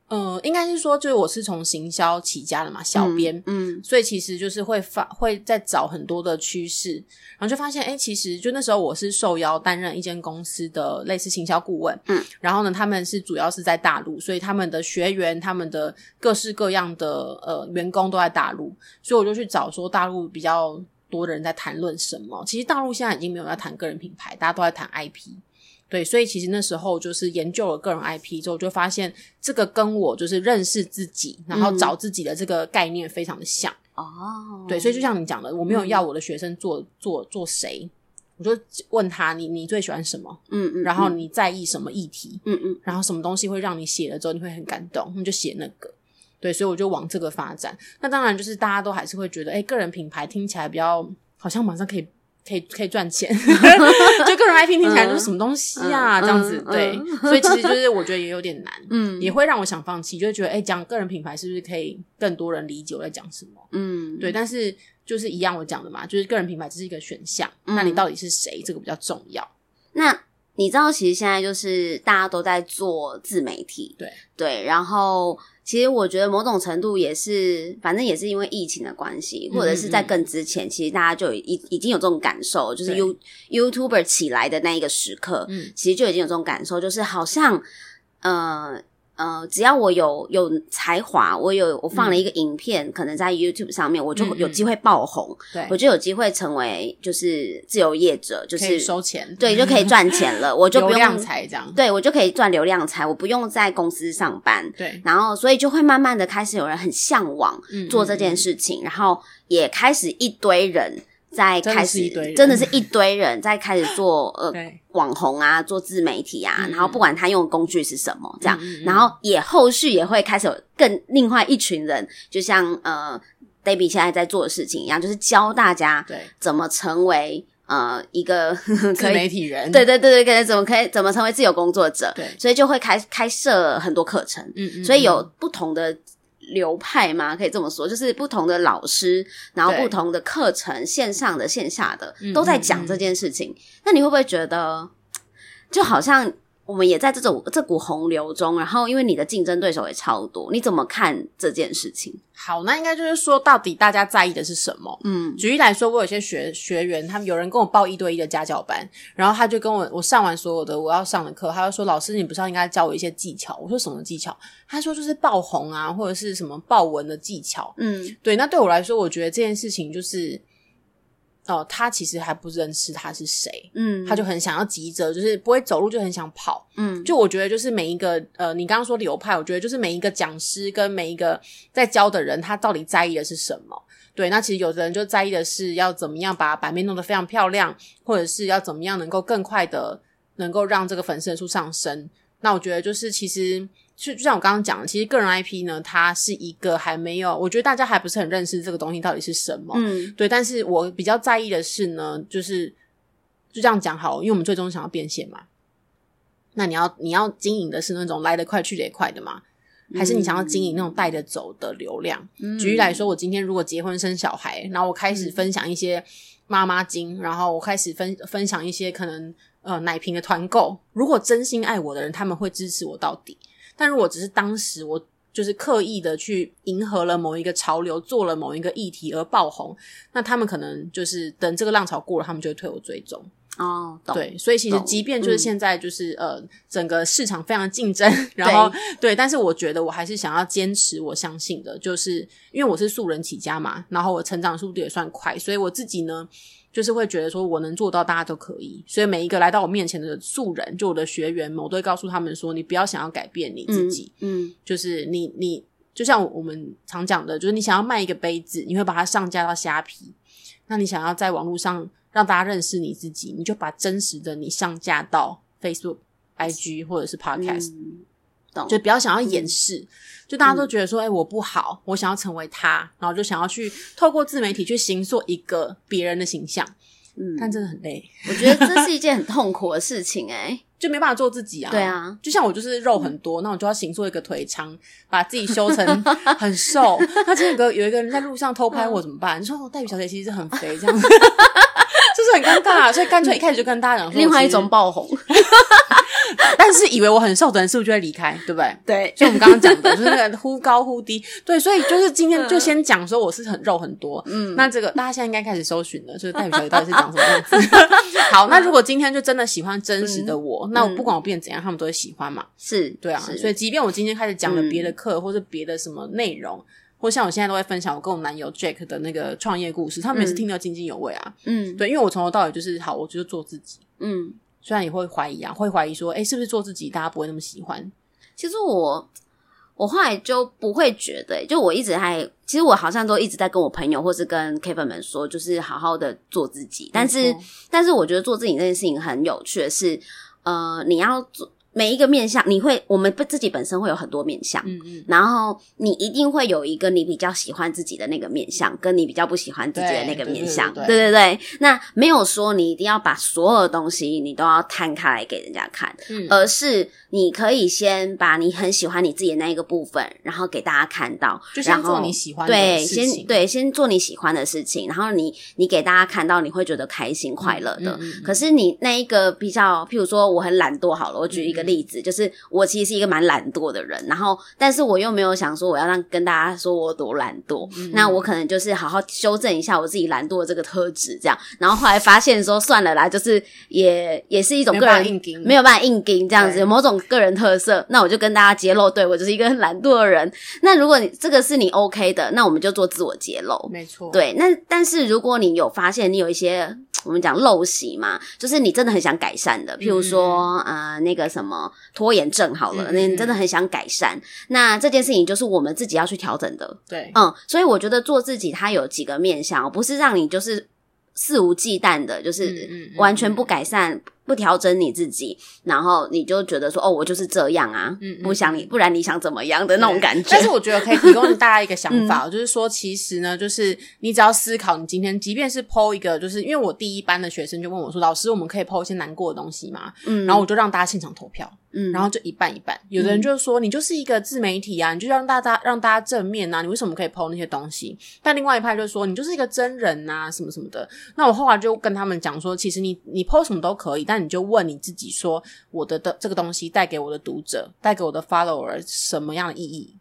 Speaker 2: 呃，应该是说，就是我是从行销起家的嘛，小编，嗯，嗯，所以其实就是会发会在找很多的趋势，然后就发现，诶，其实就那时候我是受邀担任一间公司的类似行销顾问，嗯，然后呢，他们是主要是在大陆，所以他们的学员、他们的各式各样的呃员工都在大陆，所以我就去找说大陆比较。多的人在谈论什么？其实大陆现在已经没有在谈个人品牌，大家都在谈 IP。对，所以其实那时候就是研究了个人 IP 之后，就发现这个跟我就是认识自己，然后找自己的这个概念非常的像。哦、嗯，对，所以就像你讲的，我没有要我的学生做、嗯、做做谁，我就问他：你你最喜欢什么？嗯嗯，然后你在意什么议题？嗯嗯，然后什么东西会让你写了之后你会很感动？你就写那个。对，所以我就往这个发展。那当然就是大家都还是会觉得，哎，个人品牌听起来比较好像马上可以、可以、可以赚钱。就个人 IP 听起来就是什么东西啊，嗯、这样子。嗯、对，嗯、所以其实就是我觉得也有点难，嗯，也会让我想放弃，就会觉得，哎，讲个人品牌是不是可以更多人理解我在讲什么？嗯，对。但是就是一样我讲的嘛，就是个人品牌只是一个选项，嗯、那你到底是谁？这个比较重要。
Speaker 1: 那你知道，其实现在就是大家都在做自媒体，
Speaker 2: 对
Speaker 1: 对，然后。其实我觉得某种程度也是，反正也是因为疫情的关系，或者是在更之前，嗯嗯、其实大家就已已经有这种感受，就是 You YouTuber 起来的那一个时刻，嗯，其实就已经有这种感受，就是好像，呃。呃，只要我有有才华，我有我放了一个影片，嗯、可能在 YouTube 上面，我就有机会爆红，对、嗯，我就有机会成为就是自由业者，就是
Speaker 2: 收钱，
Speaker 1: 对，就可以赚钱了，我就不 用
Speaker 2: 流量财这样，
Speaker 1: 对我就可以赚流量财，我不用在公司上班，
Speaker 2: 对，
Speaker 1: 然后所以就会慢慢的开始有人很向往做这件事情，然后也开始一堆人。在开始，真的是一堆人在开始做呃网红啊，做自媒体啊，嗯、然后不管他用的工具是什么，这样，嗯嗯、然后也后续也会开始有更另外一群人，就像呃，Debbie 现在在做的事情一样，就是教大家对怎么成为呃一个
Speaker 2: 自媒体人，
Speaker 1: 对对对对，可以怎么可以怎么成为自由工作者，对，所以就会开开设很多课程，嗯嗯，所以有不同的。流派吗？可以这么说，就是不同的老师，然后不同的课程，线上的、线下的，都在讲这件事情。嗯嗯嗯。那你会不会觉得，就好像我们也在这种这股洪流中，然后因为你的竞争对手也超多，你怎么看这件事情？
Speaker 2: 好，那应该就是说，到底大家在意的是什么？嗯，举例来说，我有些学学员，他们有人跟我报一对一的家教班，然后他就跟我，我上完所有的我要上的课，他就说：“老师，你不是要应该教我一些技巧？”我说：“什么技巧？”他说：“就是爆红啊，或者是什么爆文的技巧。”嗯，对。那对我来说，我觉得这件事情就是。哦，他其实还不认识他是谁，嗯，他就很想要急着，就是不会走路就很想跑，嗯，就我觉得就是每一个呃，你刚刚说流派，我觉得就是每一个讲师跟每一个在教的人，他到底在意的是什么？对，那其实有的人就在意的是要怎么样把版面弄得非常漂亮，或者是要怎么样能够更快的能够让这个粉丝数上升。那我觉得就是其实。就就像我刚刚讲的，其实个人 IP 呢，它是一个还没有，我觉得大家还不是很认识这个东西到底是什么。嗯，对。但是我比较在意的是呢，就是就这样讲好，因为我们最终想要变现嘛。那你要你要经营的是那种来得快去得也快的嘛，还是你想要经营那种带着走的流量？嗯，举例来说，我今天如果结婚生小孩，然后我开始分享一些妈妈经，然后我开始分分享一些可能呃奶瓶的团购，如果真心爱我的人，他们会支持我到底。但如果只是当时我就是刻意的去迎合了某一个潮流，做了某一个议题而爆红，那他们可能就是等这个浪潮过了，他们就会退我追踪。哦，懂。对，所以其实即便就是现在就是、嗯、呃整个市场非常竞争，然后对，对，但是我觉得我还是想要坚持我相信的，就是因为我是素人起家嘛，然后我成长速度也算快，所以我自己呢。就是会觉得说，我能做到，大家都可以。所以每一个来到我面前的素人，就我的学员们，我都会告诉他们说：你不要想要改变你自己，嗯，嗯就是你你就像我们常讲的，就是你想要卖一个杯子，你会把它上架到虾皮。那你想要在网络上让大家认识你自己，你就把真实的你上架到 Facebook、IG 或者是 Podcast，嗯，懂？就不要想要掩饰。嗯就大家都觉得说，哎、欸，我不好，我想要成为他，然后就想要去透过自媒体去形塑一个别人的形象，嗯，但真的很累。我觉得这是一件很 痛苦的事情、欸，哎，就没办法做自己啊。对啊，就像我就是肉很多，那我就要形塑一个腿长，把自己修成 很瘦。那今天有个有一个人在路上偷拍我怎么办？你说我黛玉小姐其实很肥，这样子 就是很尴尬，所以干脆一开始就跟大家讲，另外一种爆红。但是以为我很瘦的人是不是就会离开，对不对？对，就我们刚刚讲的，就是那个忽高忽低。对，所以就是今天就先讲说我是很肉很多。嗯，那这个大家现在应该开始搜寻了，就是代表小姐到底是长什么样子？好，那如果今天就真的喜欢真实的我，嗯、那我不管我变怎样，他们都会喜欢嘛？是，对啊。所以即便我今天开始讲了别的课，嗯、或是别的什么内容，或像我现在都会分享我跟我男友 Jack 的那个创业故事，他们也是听得津津有味啊。嗯，对，因为我从头到尾就是好，我就是做自己。嗯。虽然也会怀疑啊，会怀疑说，哎，是不是做自己，大家不会那么喜欢？其实我，我后来就不会觉得，就我一直还，其实我好像都一直在跟我朋友或是跟 K 粉们说，就是好好的做自己。但是，但是我觉得做自己这件事情很有趣的是，呃，你要做。
Speaker 1: 每一个面相，你会我们不自己本身会有很多面相，
Speaker 2: 嗯嗯，
Speaker 1: 然后你一定会有一个你比较喜欢自己的那个面相，跟你比较不喜欢自己的那个面相，对对对。那没有说你一定要把所有的东西你都要摊开来给人家看，嗯，而是你可以先把你很喜欢你自己的那一个部分，然后给大家看到，
Speaker 2: 就先做你喜欢的
Speaker 1: 对，
Speaker 2: 事情，
Speaker 1: 先对，先做你喜欢的事情，然后你你给大家看到，你会觉得开心快乐的。
Speaker 2: 嗯嗯嗯、
Speaker 1: 可是你那一个比较，譬如说我很懒惰，好了，我举一个例子，嗯、就是。我其实是一个蛮懒惰的人，然后，但是我又没有想说我要让跟大家说我多懒惰，嗯、那我可能就是好好修正一下我自己懒惰的这个特质，这样，然后后来发现说算了啦，就是也也是一种个人没有办法硬盯这样子，有某种个人特色，那我就跟大家揭露，对，我就是一个很懒惰的人。那如果你这个是你 OK 的，那我们就做自我揭露，
Speaker 2: 没错，
Speaker 1: 对。那但是如果你有发现你有一些。我们讲陋习嘛，就是你真的很想改善的，譬如说，嗯、呃，那个什么拖延症好了，那、嗯、你真的很想改善，那这件事情就是我们自己要去调整的。
Speaker 2: 对，
Speaker 1: 嗯，所以我觉得做自己，它有几个面向，不是让你就是肆无忌惮的，就是完全不改善。嗯嗯嗯不调整你自己，然后你就觉得说哦，我就是这样啊，嗯，不想你，不然你想怎么样的那种感觉。
Speaker 2: 但是我觉得可以提供大家一个 想法，嗯、就是说，其实呢，就是你只要思考，你今天即便是 po 一个，就是因为我第一班的学生就问我说，老师，我们可以 po 一些难过的东西吗？嗯，然后我就让大家现场投票。嗯，然后就一半一半，有的人就是说、嗯、你就是一个自媒体啊，你就让大家让大家正面啊，你为什么可以 po 那些东西？但另外一派就说你就是一个真人啊，什么什么的。那我后来就跟他们讲说，其实你你 po 什么都可以，但你就问你自己说，我的的这个东西带给我的读者，带给我的 follower 什么样的意义？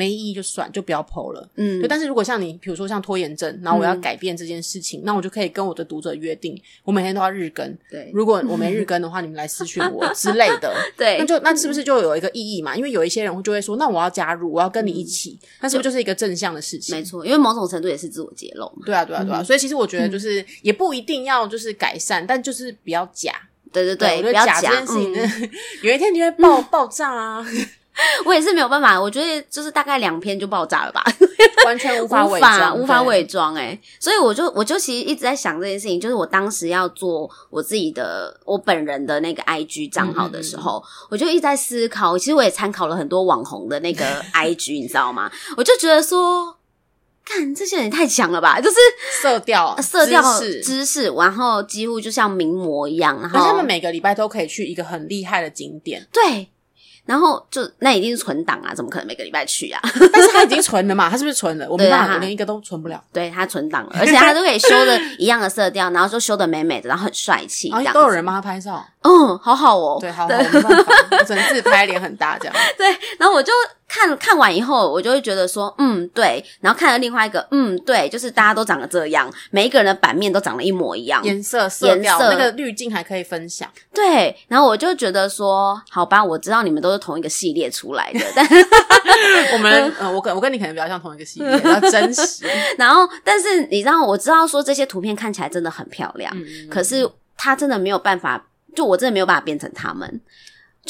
Speaker 2: 没意义就算，就不要 po 了。嗯，但是如果像你，比如说像拖延症，然后我要改变这件事情，嗯、那我就可以跟我的读者约定，我每天都要日更。对，如果我没日更的话，你们来私讯我之类的。对，那就那是不是就有一个意义嘛？因为有一些人就会说，那我要加入，我要跟你一起，那、嗯、是不是就是一个正向的事情？
Speaker 1: 没错，因为某种程度也是自我揭露。
Speaker 2: 对啊，对啊，对啊。嗯、所以其实我觉得就是也不一定要就是改善，但就是不要假。
Speaker 1: 对对对，
Speaker 2: 对我觉得假这件事情，嗯、有一天你会爆、嗯、爆炸啊。
Speaker 1: 我也是没有办法，我觉得就是大概两篇就爆炸了吧，
Speaker 2: 完全无法 伪装，
Speaker 1: 无法伪装哎，所以我就我就其实一直在想这件事情，就是我当时要做我自己的我本人的那个 IG 账号的时候，嗯嗯，我就一直在思考，其实我也参考了很多网红的那个 IG，你知道吗？我就觉得说，看这些人也太强了吧，就是
Speaker 2: 色调、
Speaker 1: 色调、知识，然后几乎就像名模一样，然后
Speaker 2: 他们每个礼拜都可以去一个很厉害的景点，
Speaker 1: 对。然后就那一定是存档啊，怎么可能每个礼拜去啊？
Speaker 2: 但是他已经存了嘛，他是不是存了？我没办法，我连一个都存不了。
Speaker 1: 对，他存档了，而且他都可以修的一样的色调，然后就修的美美的，然后很帅气，
Speaker 2: 都有人帮他拍照。
Speaker 1: 嗯，好好哦。
Speaker 2: 对，好好，没办法，我只能自拍，脸很大这样。
Speaker 1: 对，然后我就看看完以后，我就会觉得说，嗯，对。然后看了另外一个，嗯，对，就是大家都长得这样，每一个人的版面都长得一模一样，
Speaker 2: 颜色、色调、那个滤镜还可以分享。
Speaker 1: 对，然后我就觉得说，好吧，我知道你们都是同一个系列出来的，但
Speaker 2: 我们，呃，我跟我跟你可能比较像同一个系列，比较真实。
Speaker 1: 然后，但是你知道，我知道说这些图片看起来真的很漂亮，嗯、可是它真的没有办法。就我真的没有办法变成他们，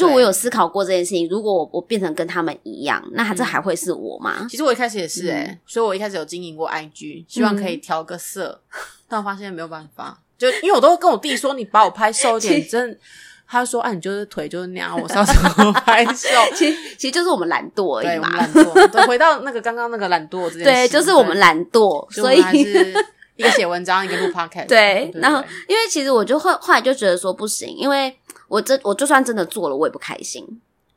Speaker 1: 就我有思考过这件事情。如果我我变成跟他们一样，那还这还会是我吗？
Speaker 2: 其实我一开始也是诶、欸嗯、所以我一开始有经营过 IG，希望可以调个色，嗯、但我发现没有办法。就因为我都跟我弟说，你把我拍瘦一点，真，他说啊，你就是腿就是那样，我是要怎么拍瘦？
Speaker 1: 其实其实就是我们懒惰而已嘛，
Speaker 2: 懒惰。回到那个刚刚那个懒惰这件事，
Speaker 1: 对，就是我们懒惰，所以。
Speaker 2: 一个写文章，一个录 podcast。
Speaker 1: 对，然后因为其实我就后后来就觉得说不行，因为我这我就算真的做了，我也不开心，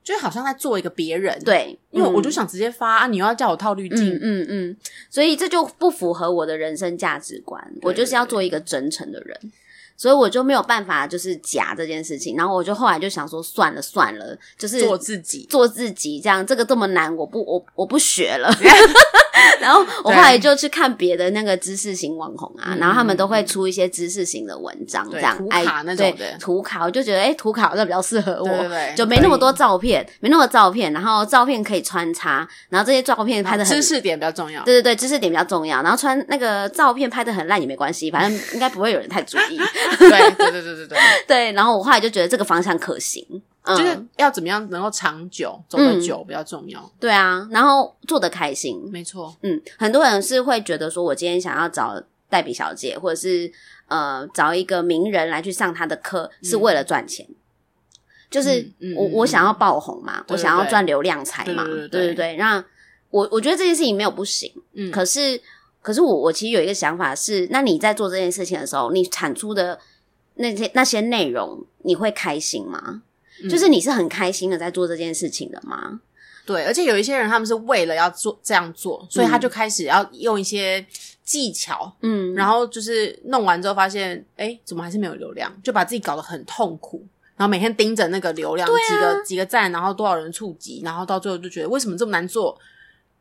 Speaker 2: 就好像在做一个别人。
Speaker 1: 对，
Speaker 2: 因为我就想直接发啊，你又要叫我套滤镜，
Speaker 1: 嗯嗯，所以这就不符合我的人生价值观。我就是要做一个真诚的人，所以我就没有办法就是假这件事情。然后我就后来就想说，算了算了，就是
Speaker 2: 做自己，
Speaker 1: 做自己，这样这个这么难，我不我我不学了。然后我后来就去看别的那个知识型网红啊，然后他们都会出一些知识型的文章，这样
Speaker 2: 图卡那种的。
Speaker 1: 图卡，我就觉得哎图卡好像比较适合我，就没那么多照片，没那么多照片，然后照片可以穿插，然后这些照片拍的很
Speaker 2: 知识点比较重要，
Speaker 1: 对对对，知识点比较重要，然后穿那个照片拍的很烂也没关系，反正 应该不会有人太注意。
Speaker 2: 对对对对对对，
Speaker 1: 对，然后我后来就觉得这个方向可行。
Speaker 2: 就是要怎么样能够长久走得久比较重要，嗯，
Speaker 1: 对啊，然后做得开心，
Speaker 2: 没错，
Speaker 1: 嗯，很多人是会觉得说，我今天想要找黛比小姐，或者是呃找一个名人来去上他的课，是为了赚钱。嗯就是我我想要爆红嘛，我想要赚流量财嘛，
Speaker 2: 对对对。
Speaker 1: 对对对。那我我觉得这件事情没有不行，
Speaker 2: 嗯，
Speaker 1: 可是可是我我其实有一个想法是，那你在做这件事情的时候，你产出的那些那些内容，你会开心吗？
Speaker 2: 嗯
Speaker 1: 就是你是很开心的在做这件事情的吗？
Speaker 2: 对，而且有一些人他们是为了要做这样做，所以他就开始要用一些技巧，
Speaker 1: 嗯，
Speaker 2: 然后就是弄完之后发现，哎，怎么还是没有流量？就把自己搞得很痛苦，然后每天盯着那个流量，
Speaker 1: 啊、
Speaker 2: 几个几个赞，然后多少人触及，然后到最后就觉得为什么这么难做？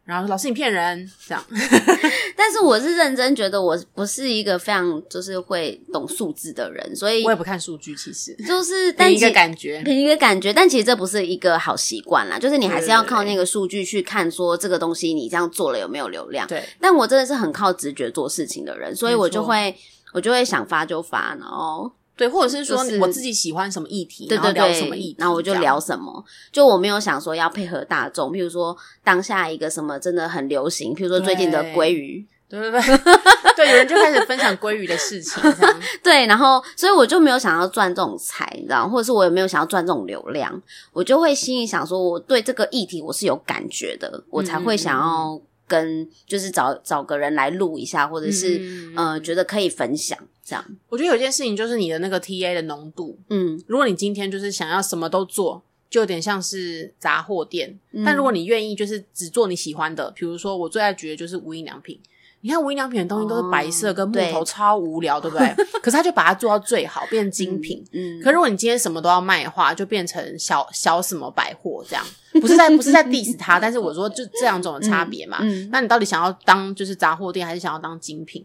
Speaker 2: 然后老师你骗人，这样。
Speaker 1: 但是我是认真觉得我不是一个非常就是会懂数字的人，所以
Speaker 2: 我也不看数据，其实
Speaker 1: 就是
Speaker 2: 凭一个感觉，
Speaker 1: 凭一个感觉。但其实这不是一个好习惯啦，就是你还是要靠那个数据去看说这个东西你这样做了有没有流量。
Speaker 2: 对，
Speaker 1: 但我真的是很靠直觉做事情的人，所以我就会我就会想发就发，然后。
Speaker 2: 对，或者是说我自己喜欢什么议题，然后聊什么议题，
Speaker 1: 然后我就聊什么。就我没有想说要配合大众，譬如说当下一个什么真的很流行，譬如说最近的鲑鱼，
Speaker 2: 对 对对，对，有人就开始分享鲑鱼的事情，
Speaker 1: 对，然后所以我就没有想要赚这种财，你知道，或者是我也没有想要赚这种流量，我就会心里想说，我对这个议题我是有感觉的，我才会想要跟就是找找个人来录一下，或者是、嗯、呃觉得可以分享。这样，
Speaker 2: 我觉得有件事情就是你的那个 TA 的浓度，
Speaker 1: 嗯，
Speaker 2: 如果你今天就是想要什么都做，就有点像是杂货店。嗯、但如果你愿意就是只做你喜欢的，比如说我最爱举的就是无印良品。你看无印良品的东西都是白色跟木头，超无聊，对，不对？可是他就把它做到最好，变成精品。嗯，嗯可如果你今天什么都要卖的话，就变成小小什么百货这样。不是在不是在 diss 他，但是我说就这两种的差别嘛。嗯，嗯那你到底想要当就是杂货店，还是想要当精品？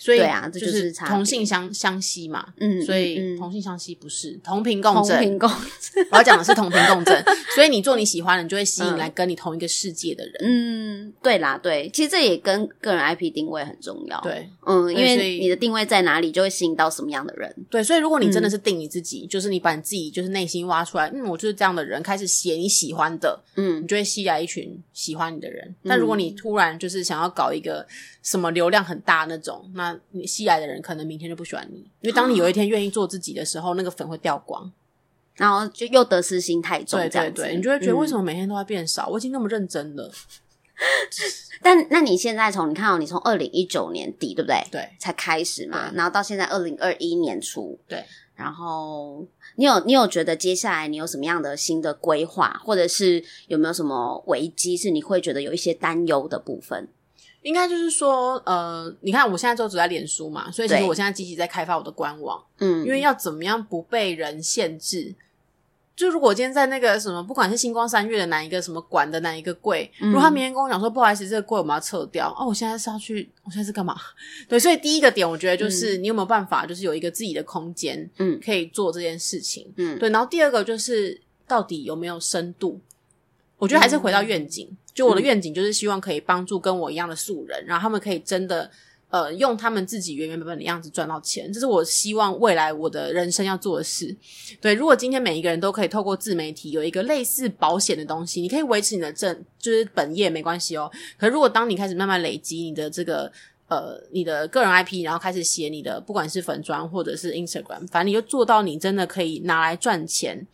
Speaker 2: 所以
Speaker 1: 对啊，这就是
Speaker 2: 同性相相吸嘛，
Speaker 1: 嗯，
Speaker 2: 所以同性相吸不是同频共振，
Speaker 1: 同频共振，
Speaker 2: 我要讲的是同频共振。所以你做你喜欢的，你就会吸引来跟你同一个世界的人。
Speaker 1: 嗯，对啦，对，其实这也跟个人 IP 定位很重要。
Speaker 2: 对，
Speaker 1: 嗯，因为你的定位在哪里，就会吸引到什么样的人。
Speaker 2: 对，所以如果你真的是定你自己，就是你把你自己就是内心挖出来，嗯，我就是这样的人，开始写你喜欢的，嗯，你就会吸来一群喜欢你的人。但如果你突然就是想要搞一个什么流量很大那种，那你吸来的人可能明天就不喜欢你，因为当你有一天愿意做自己的时候，那个粉会掉光，
Speaker 1: 然后就又得失心太重，
Speaker 2: 对对对，你就会觉得为什么每天都在变少？嗯、我已经那么认真了。
Speaker 1: 但那你现在从你看哦，你从二零一九年底对不对？
Speaker 2: 对，
Speaker 1: 才开始嘛，然后到现在二零二一年初，
Speaker 2: 对，
Speaker 1: 然后你有你有觉得接下来你有什么样的新的规划，或者是有没有什么危机是你会觉得有一些担忧的部分？
Speaker 2: 应该就是说，呃，你看我现在就只在脸书嘛，所以其实我现在积极在开发我的官网，嗯，因为要怎么样不被人限制？就如果我今天在那个什么，不管是星光三月的哪一个什么馆的哪一个柜，嗯、如果他明天跟我讲说不好意思，这个柜我们要撤掉，哦，我现在是要去，我现在是干嘛？对，所以第一个点，我觉得就是你有没有办法，就是有一个自己的空间，嗯，可以做这件事情，嗯，对。然后第二个就是到底有没有深度？我觉得还是回到愿景。嗯就我的愿景就是希望可以帮助跟我一样的素人，嗯、然后他们可以真的呃用他们自己原原本本的样子赚到钱，这是我希望未来我的人生要做的事。对，如果今天每一个人都可以透过自媒体有一个类似保险的东西，你可以维持你的正就是本业没关系哦。可如果当你开始慢慢累积你的这个呃你的个人 IP，然后开始写你的不管是粉砖或者是 Instagram，反正你就做到你真的可以拿来赚钱，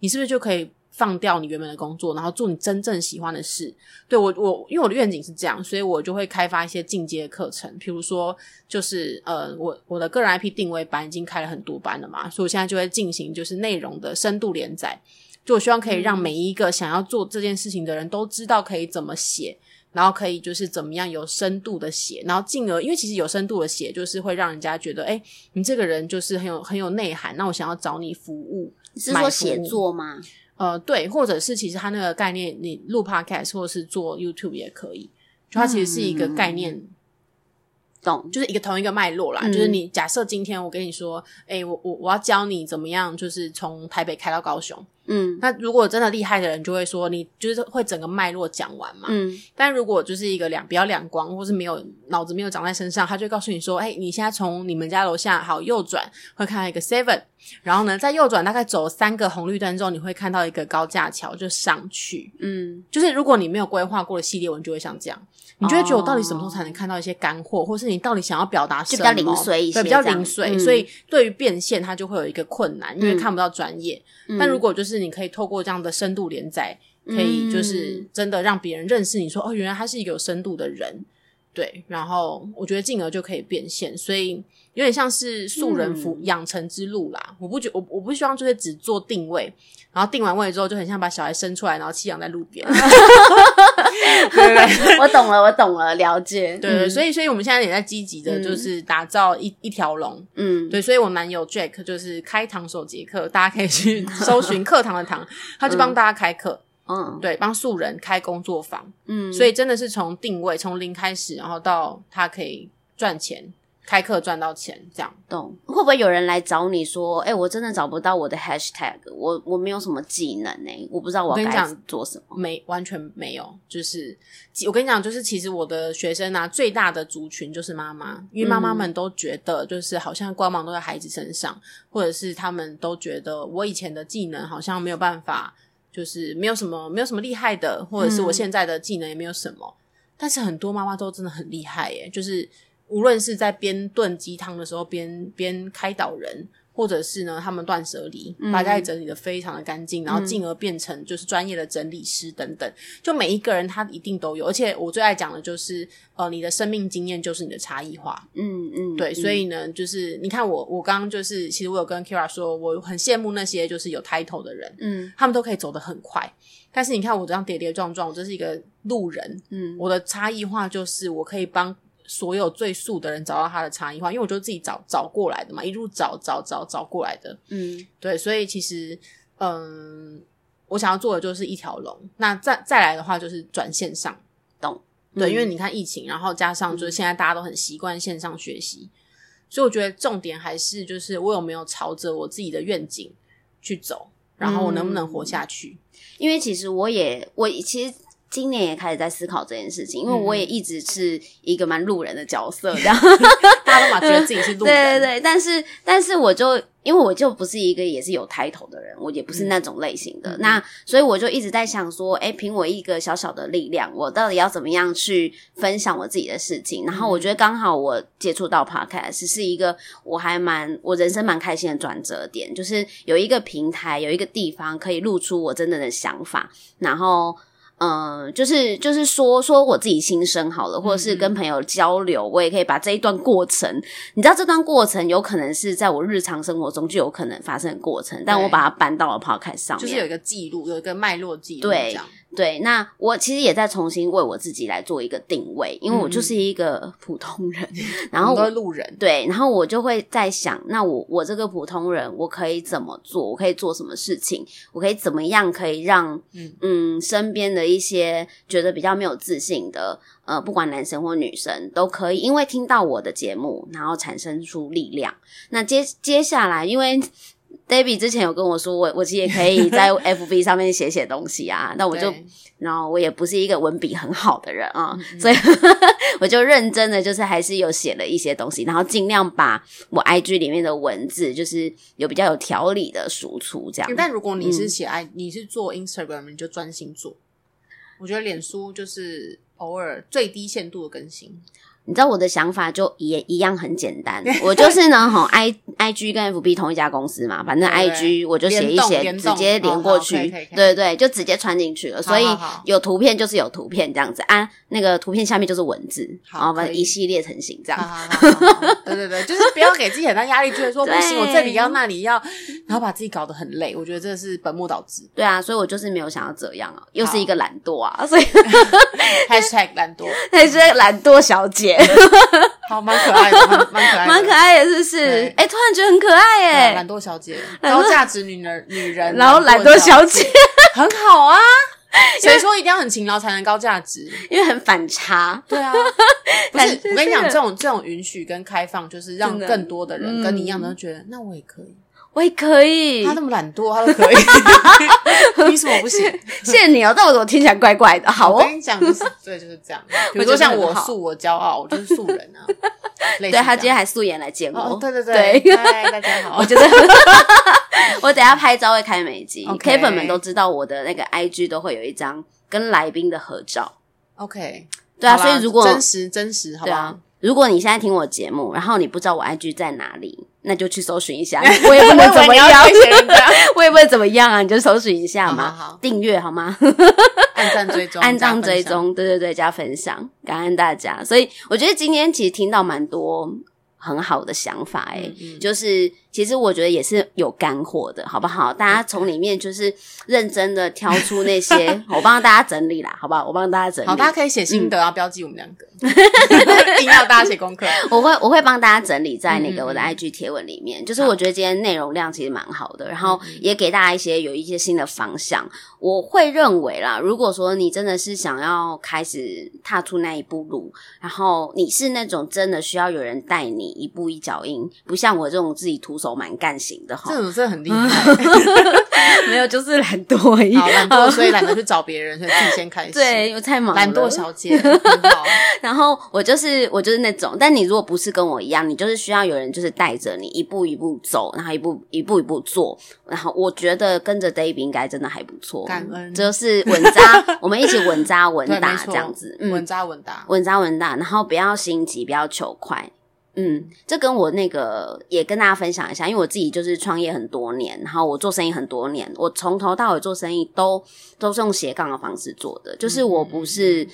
Speaker 2: 你是不是就可以？放掉你原本的工作，然后做你真正喜欢的事。对，我，我因为我的愿景是这样，所以我就会开发一些进阶的课程。譬如说，就是呃，我我的个人 IP 定位班已经开了很多班了嘛，所以我现在就会进行就是内容的深度连载。就我希望可以让每一个想要做这件事情的人都知道可以怎么写，然后可以就是怎么样有深度的写，然后进而因为其实有深度的写就是会让人家觉得，哎，你这个人就是很有很有内涵，那我想要找你服务。
Speaker 1: 你是说写作吗？
Speaker 2: 呃，对，或者是其实它那个概念，你录 podcast 或者是做 YouTube 也可以，就它其实是一个概念，懂、嗯，就是一个同一个脉络啦。嗯、就是你假设今天我跟你说，哎，我我我要教你怎么样，就是从台北开到高雄，
Speaker 1: 嗯，
Speaker 2: 那如果真的厉害的人，就会说你就是会整个脉络讲完嘛。
Speaker 1: 嗯，
Speaker 2: 但如果就是一个两比较两光，或是没有脑子没有长在身上，他就告诉你说：“哎，你现在从你们家楼下好右转，会看到一个 Seven，然后呢，在右转大概走三个红绿灯之后，你会看到一个高架桥，就上去。
Speaker 1: 嗯，
Speaker 2: 就是如果你没有规划过的系列文，就会像这样。”你就会觉得我到底什么时候才能看到一些干货，哦、或是你到底想要表达什么？
Speaker 1: 就比较零碎一些，
Speaker 2: 对，比较零碎。
Speaker 1: 嗯、
Speaker 2: 所以对于变现，它就会有一个困难，因为看不到专业。
Speaker 1: 嗯、
Speaker 2: 但如果就是你可以透过这样的深度连载，嗯、可以就是真的让别人认识你说，说哦，原来他是一个有深度的人。对，然后我觉得进而就可以变现，所以有点像是素人服养成之路啦。嗯、我不觉我我不希望就是只做定位，然后定完位之后就很像把小孩生出来，然后弃养在路边。
Speaker 1: 我懂了，我懂了，了解。
Speaker 2: 对，所以所以我们现在也在积极的，就是打造一、嗯、一条龙。
Speaker 1: 嗯，
Speaker 2: 对，所以我男友 Jack 就是开堂首节课，大家可以去 搜寻课堂的堂，他就帮大家开课。
Speaker 1: 嗯，
Speaker 2: 对，帮素人开工作坊，
Speaker 1: 嗯，
Speaker 2: 所以真的是从定位从零开始，然后到他可以赚钱，开课赚到钱，这样。
Speaker 1: 懂？会不会有人来找你说，哎、欸，我真的找不到我的 hashtag，我我没有什么技能呢、欸，我不知道我该做什么？
Speaker 2: 没，完全没有。就是我跟你讲，就是其实我的学生啊，最大的族群就是妈妈，因为妈妈们都觉得，就是好像光芒都在孩子身上，嗯、或者是他们都觉得我以前的技能好像没有办法。就是没有什么，没有什么厉害的，或者是我现在的技能也没有什么。嗯、但是很多妈妈都真的很厉害耶，就是无论是在边炖鸡汤的时候边边开导人。或者是呢，他们断舍离，把家里整理的非常的干净，嗯、然后进而变成就是专业的整理师等等。就每一个人他一定都有，而且我最爱讲的就是，呃，你的生命经验就是你的差异化。
Speaker 1: 嗯嗯，
Speaker 2: 对，所以呢，就是你看我，我刚刚就是，其实我有跟 Kira 说，我很羡慕那些就是有 title 的人，
Speaker 1: 嗯，
Speaker 2: 他们都可以走得很快。但是你看我这样跌跌撞撞，我就是一个路人，
Speaker 1: 嗯，
Speaker 2: 我的差异化就是我可以帮。所有最素的人找到他的差异化，因为我就自己找找过来的嘛，一路找找找找过来的。
Speaker 1: 嗯，
Speaker 2: 对，所以其实，嗯，我想要做的就是一条龙。那再再来的话，就是转线上，
Speaker 1: 懂？
Speaker 2: 对，
Speaker 1: 嗯、
Speaker 2: 因为你看疫情，然后加上就是现在大家都很习惯线上学习，嗯、所以我觉得重点还是就是我有没有朝着我自己的愿景去走，然后我能不能活下去？
Speaker 1: 嗯、因为其实我也我其实。今年也开始在思考这件事情，因为我也一直是一个蛮路人的角色，这样、嗯、
Speaker 2: 大家都嘛觉得自己是路人，
Speaker 1: 对对对。但是，但是我就因为我就不是一个也是有 title 的人，我也不是那种类型的。嗯、那所以我就一直在想说，哎，凭我一个小小的力量，我到底要怎么样去分享我自己的事情？然后我觉得刚好我接触到 podcast 是一个我还蛮我人生蛮开心的转折点，就是有一个平台，有一个地方可以露出我真正的想法，然后。嗯，就是就是说说我自己心声好了，或者是跟朋友交流，我也可以把这一段过程，你知道这段过程有可能是在我日常生活中就有可能发生的过程，但我把它搬到了 podcast 上面，
Speaker 2: 就是有一个记录，有一个脉络记录，
Speaker 1: 对。对，那我其实也在重新为我自己来做一个定位，因为我就是一个普通人，嗯、然后我
Speaker 2: 路人，
Speaker 1: 对，然后我就会在想，那我我这个普通人，我可以怎么做？我可以做什么事情？我可以怎么样可以让嗯，嗯身边的一些觉得比较没有自信的呃，不管男生或女生都可以，因为听到我的节目，然后产生出力量。那接接下来，因为。Debbie 之前有跟我说，我我其实也可以在 FB 上面写写东西啊，那我就，然后我也不是一个文笔很好的人啊，所以 我就认真的就是还是有写了一些东西，然后尽量把我 IG 里面的文字就是有比较有条理的输出这样。
Speaker 2: 但如果你是写 I，、嗯、你是做 Instagram，你就专心做。我觉得脸书就是偶尔最低限度的更新。
Speaker 1: 你知道我的想法就也一样很简单，我就是呢，吼，I I G 跟 F B 同一家公司嘛，反正 I G 我就写一写，直接连过去，对对，就直接穿进去了。所以有图片就是有图片这样子啊，那个图片下面就是文字，然后反正一系列成型这样。
Speaker 2: 对对对，就是不要给自己很大压力，觉得说不行，我这里要那里要，然后把自己搞得很累。我觉得这是本末倒置。
Speaker 1: 对啊，所以我就是没有想要这样啊，又是一个懒惰啊，所以
Speaker 2: Hashtag 懒惰，
Speaker 1: Hashtag 懒惰小姐。
Speaker 2: 好，蛮可爱的，蛮可爱的，
Speaker 1: 蛮可爱的，是不是？哎、欸，突然觉得很可爱耶！
Speaker 2: 懒惰小姐，高价值女人，女人，
Speaker 1: 然后懒惰小姐，
Speaker 2: 很好啊。谁说一定要很勤劳才能高价值？
Speaker 1: 因为很反差。对啊，
Speaker 2: 不是我跟你讲，这种这种允许跟开放，就是让更多的人跟你一样的觉得，那我也可以。
Speaker 1: 我也可以。
Speaker 2: 他那么懒惰，他都可以。你什么不行？
Speaker 1: 谢谢你哦，但我怎么听起来怪怪的？好哦，
Speaker 2: 我跟你讲，就是对，就是这样。比如说像我素我骄傲，我就是素人啊。
Speaker 1: 对，他今天还素颜来见我。
Speaker 2: 对对对，嗨，大家好。
Speaker 1: 我觉得我等下拍照会开美肌，K 粉们都知道我的那个 IG 都会有一张跟来宾的合照。
Speaker 2: OK，
Speaker 1: 对啊，所以如果
Speaker 2: 真实真实，好吧。
Speaker 1: 如果你现在听我节目，然后你不知道我 IG 在哪里，那就去搜寻一下。我也不能怎么样，我也不能怎么样啊！你就搜寻一下嘛，订阅好吗？
Speaker 2: 按赞追踪，
Speaker 1: 按赞追踪，对对对，加分享，感恩大家。所以我觉得今天其实听到蛮多很好的想法，欸，诶就是。其实我觉得也是有干货的，好不好？大家从里面就是认真的挑出那些，我帮大家整理啦，好不好？我帮大家整理。
Speaker 2: 好，大家可以写心得啊，标记我们两个，一定要大家写功课。
Speaker 1: 我会我会帮大家整理在那个我的 IG 贴文里面。就是我觉得今天内容量其实蛮好的，然后也给大家一些有一些新的方向。我会认为啦，如果说你真的是想要开始踏出那一步路，然后你是那种真的需要有人带你一步一脚印，不像我这种自己徒手蛮干型的哈，
Speaker 2: 这种真的很厉害，
Speaker 1: 没有就是懒惰而已，
Speaker 2: 好懒惰，所以懒得去找别人，所以自己先开始。
Speaker 1: 对，我太忙了，
Speaker 2: 懒惰小姐好。
Speaker 1: 然后我就是我就是那种，但你如果不是跟我一样，你就是需要有人就是带着你一步一步走，然后一步一步一步做。然后我觉得跟着 Debbie 应该真的还不错，
Speaker 2: 感恩，
Speaker 1: 就是稳扎，我们一起稳扎稳打这样子，
Speaker 2: 稳扎稳打，
Speaker 1: 稳扎稳打，然后不要心急，不要求快。嗯，这跟我那个也跟大家分享一下，因为我自己就是创业很多年，然后我做生意很多年，我从头到尾做生意都都是用斜杠的方式做的，就是我不是。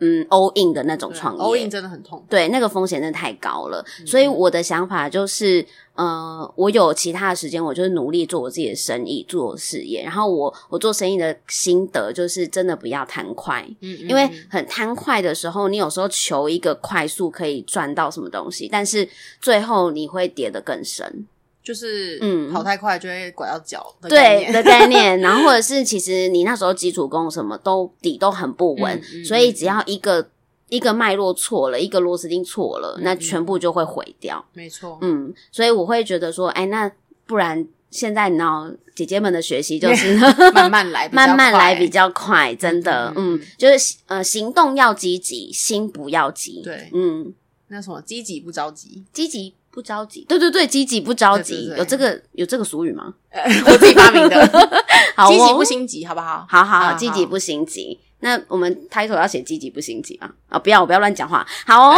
Speaker 1: 嗯，all in 的那种创业
Speaker 2: ，all in 真的很痛。
Speaker 1: 对，那个风险真的太高了。嗯、所以我的想法就是，呃，我有其他的时间，我就是努力做我自己的生意，做事业。然后我我做生意的心得就是，真的不要贪快。嗯，嗯，因为很贪快的时候，你有时候求一个快速可以赚到什么东西，但是最后你会跌得更深。
Speaker 2: 就是嗯，跑太快就会拐到脚。
Speaker 1: 对的概念，然后或者是其实你那时候基础功什么都底都很不稳，嗯嗯、所以只要一个一个脉络错了，一个螺丝钉错了，嗯、那全部就会毁掉。
Speaker 2: 没错，
Speaker 1: 嗯，所以我会觉得说，哎，那不然现在你知道姐姐们的学习就是
Speaker 2: 慢慢来，
Speaker 1: 慢慢来比较快，真的，嗯，嗯，就是呃，行动要积极，心不要急。
Speaker 2: 对，
Speaker 1: 嗯，
Speaker 2: 那什么，积极不着急，
Speaker 1: 积极。不着急，对对对，积极不着急，有这个有这个俗语吗？
Speaker 2: 我自己发明的。好，积极不心急，好不好？
Speaker 1: 好好好，积极不心急。那我们 title 要写积极不心急啊？啊，不要，我不要乱讲话。好哦。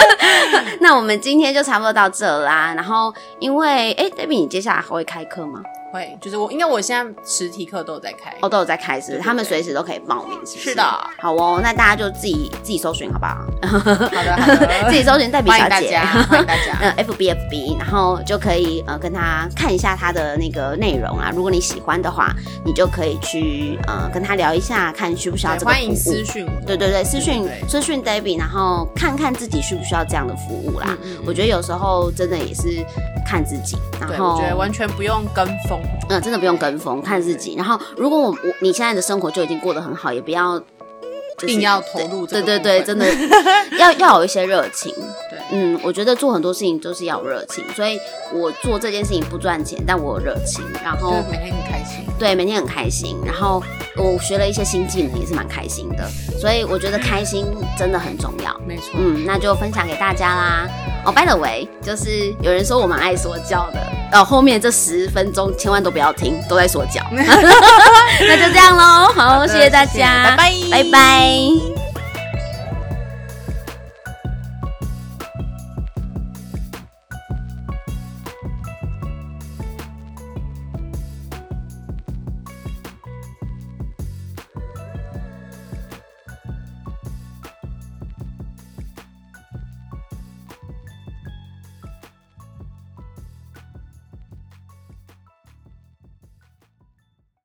Speaker 1: 那我们今天就差不多到这啦。然后，因为哎，Debbie，你接下来还会开课吗？
Speaker 2: 会，就是我，因为我现在实体课都有在开，
Speaker 1: 哦，都有在开，是他们随时都可以报名，是
Speaker 2: 是？的，
Speaker 1: 好哦，那大家就自己自己搜寻，好不好？
Speaker 2: 好的，好的，
Speaker 1: 自己搜寻黛比小姐，
Speaker 2: 欢迎大家，
Speaker 1: 嗯，F B F B，然后就可以呃跟他看一下他的那个内容啊，如果你喜欢的话，你就可以去呃跟他聊一下，看需不需要这个服务，欢迎
Speaker 2: 私讯，
Speaker 1: 对对对，私讯私讯 Debbie，然后看看自己需不需要这样的服务啦。我觉得有时候真的也是看自己，然后
Speaker 2: 我觉得完全不用跟风，
Speaker 1: 嗯，真的不用。跟风看自己，然后如果我我你现在的生活就已经过得很好，也不要
Speaker 2: 一定要投入。
Speaker 1: 对对对，真的要要有一些热情。对，嗯，我觉得做很多事情都是要有热情，所以我做这件事情不赚钱，但我有热情，然后
Speaker 2: 每天很开心。
Speaker 1: 对，每天很开心，然后我学了一些新技能，也是蛮开心的。所以我觉得开心真的很重要。
Speaker 2: 没错，
Speaker 1: 嗯，那就分享给大家啦。哦，by the way，就是有人说我蛮爱说教的。哦，后面这十分钟千万都不要听，都在说教。那就这样喽，好，谢谢大家，
Speaker 2: 拜拜，
Speaker 1: 拜拜。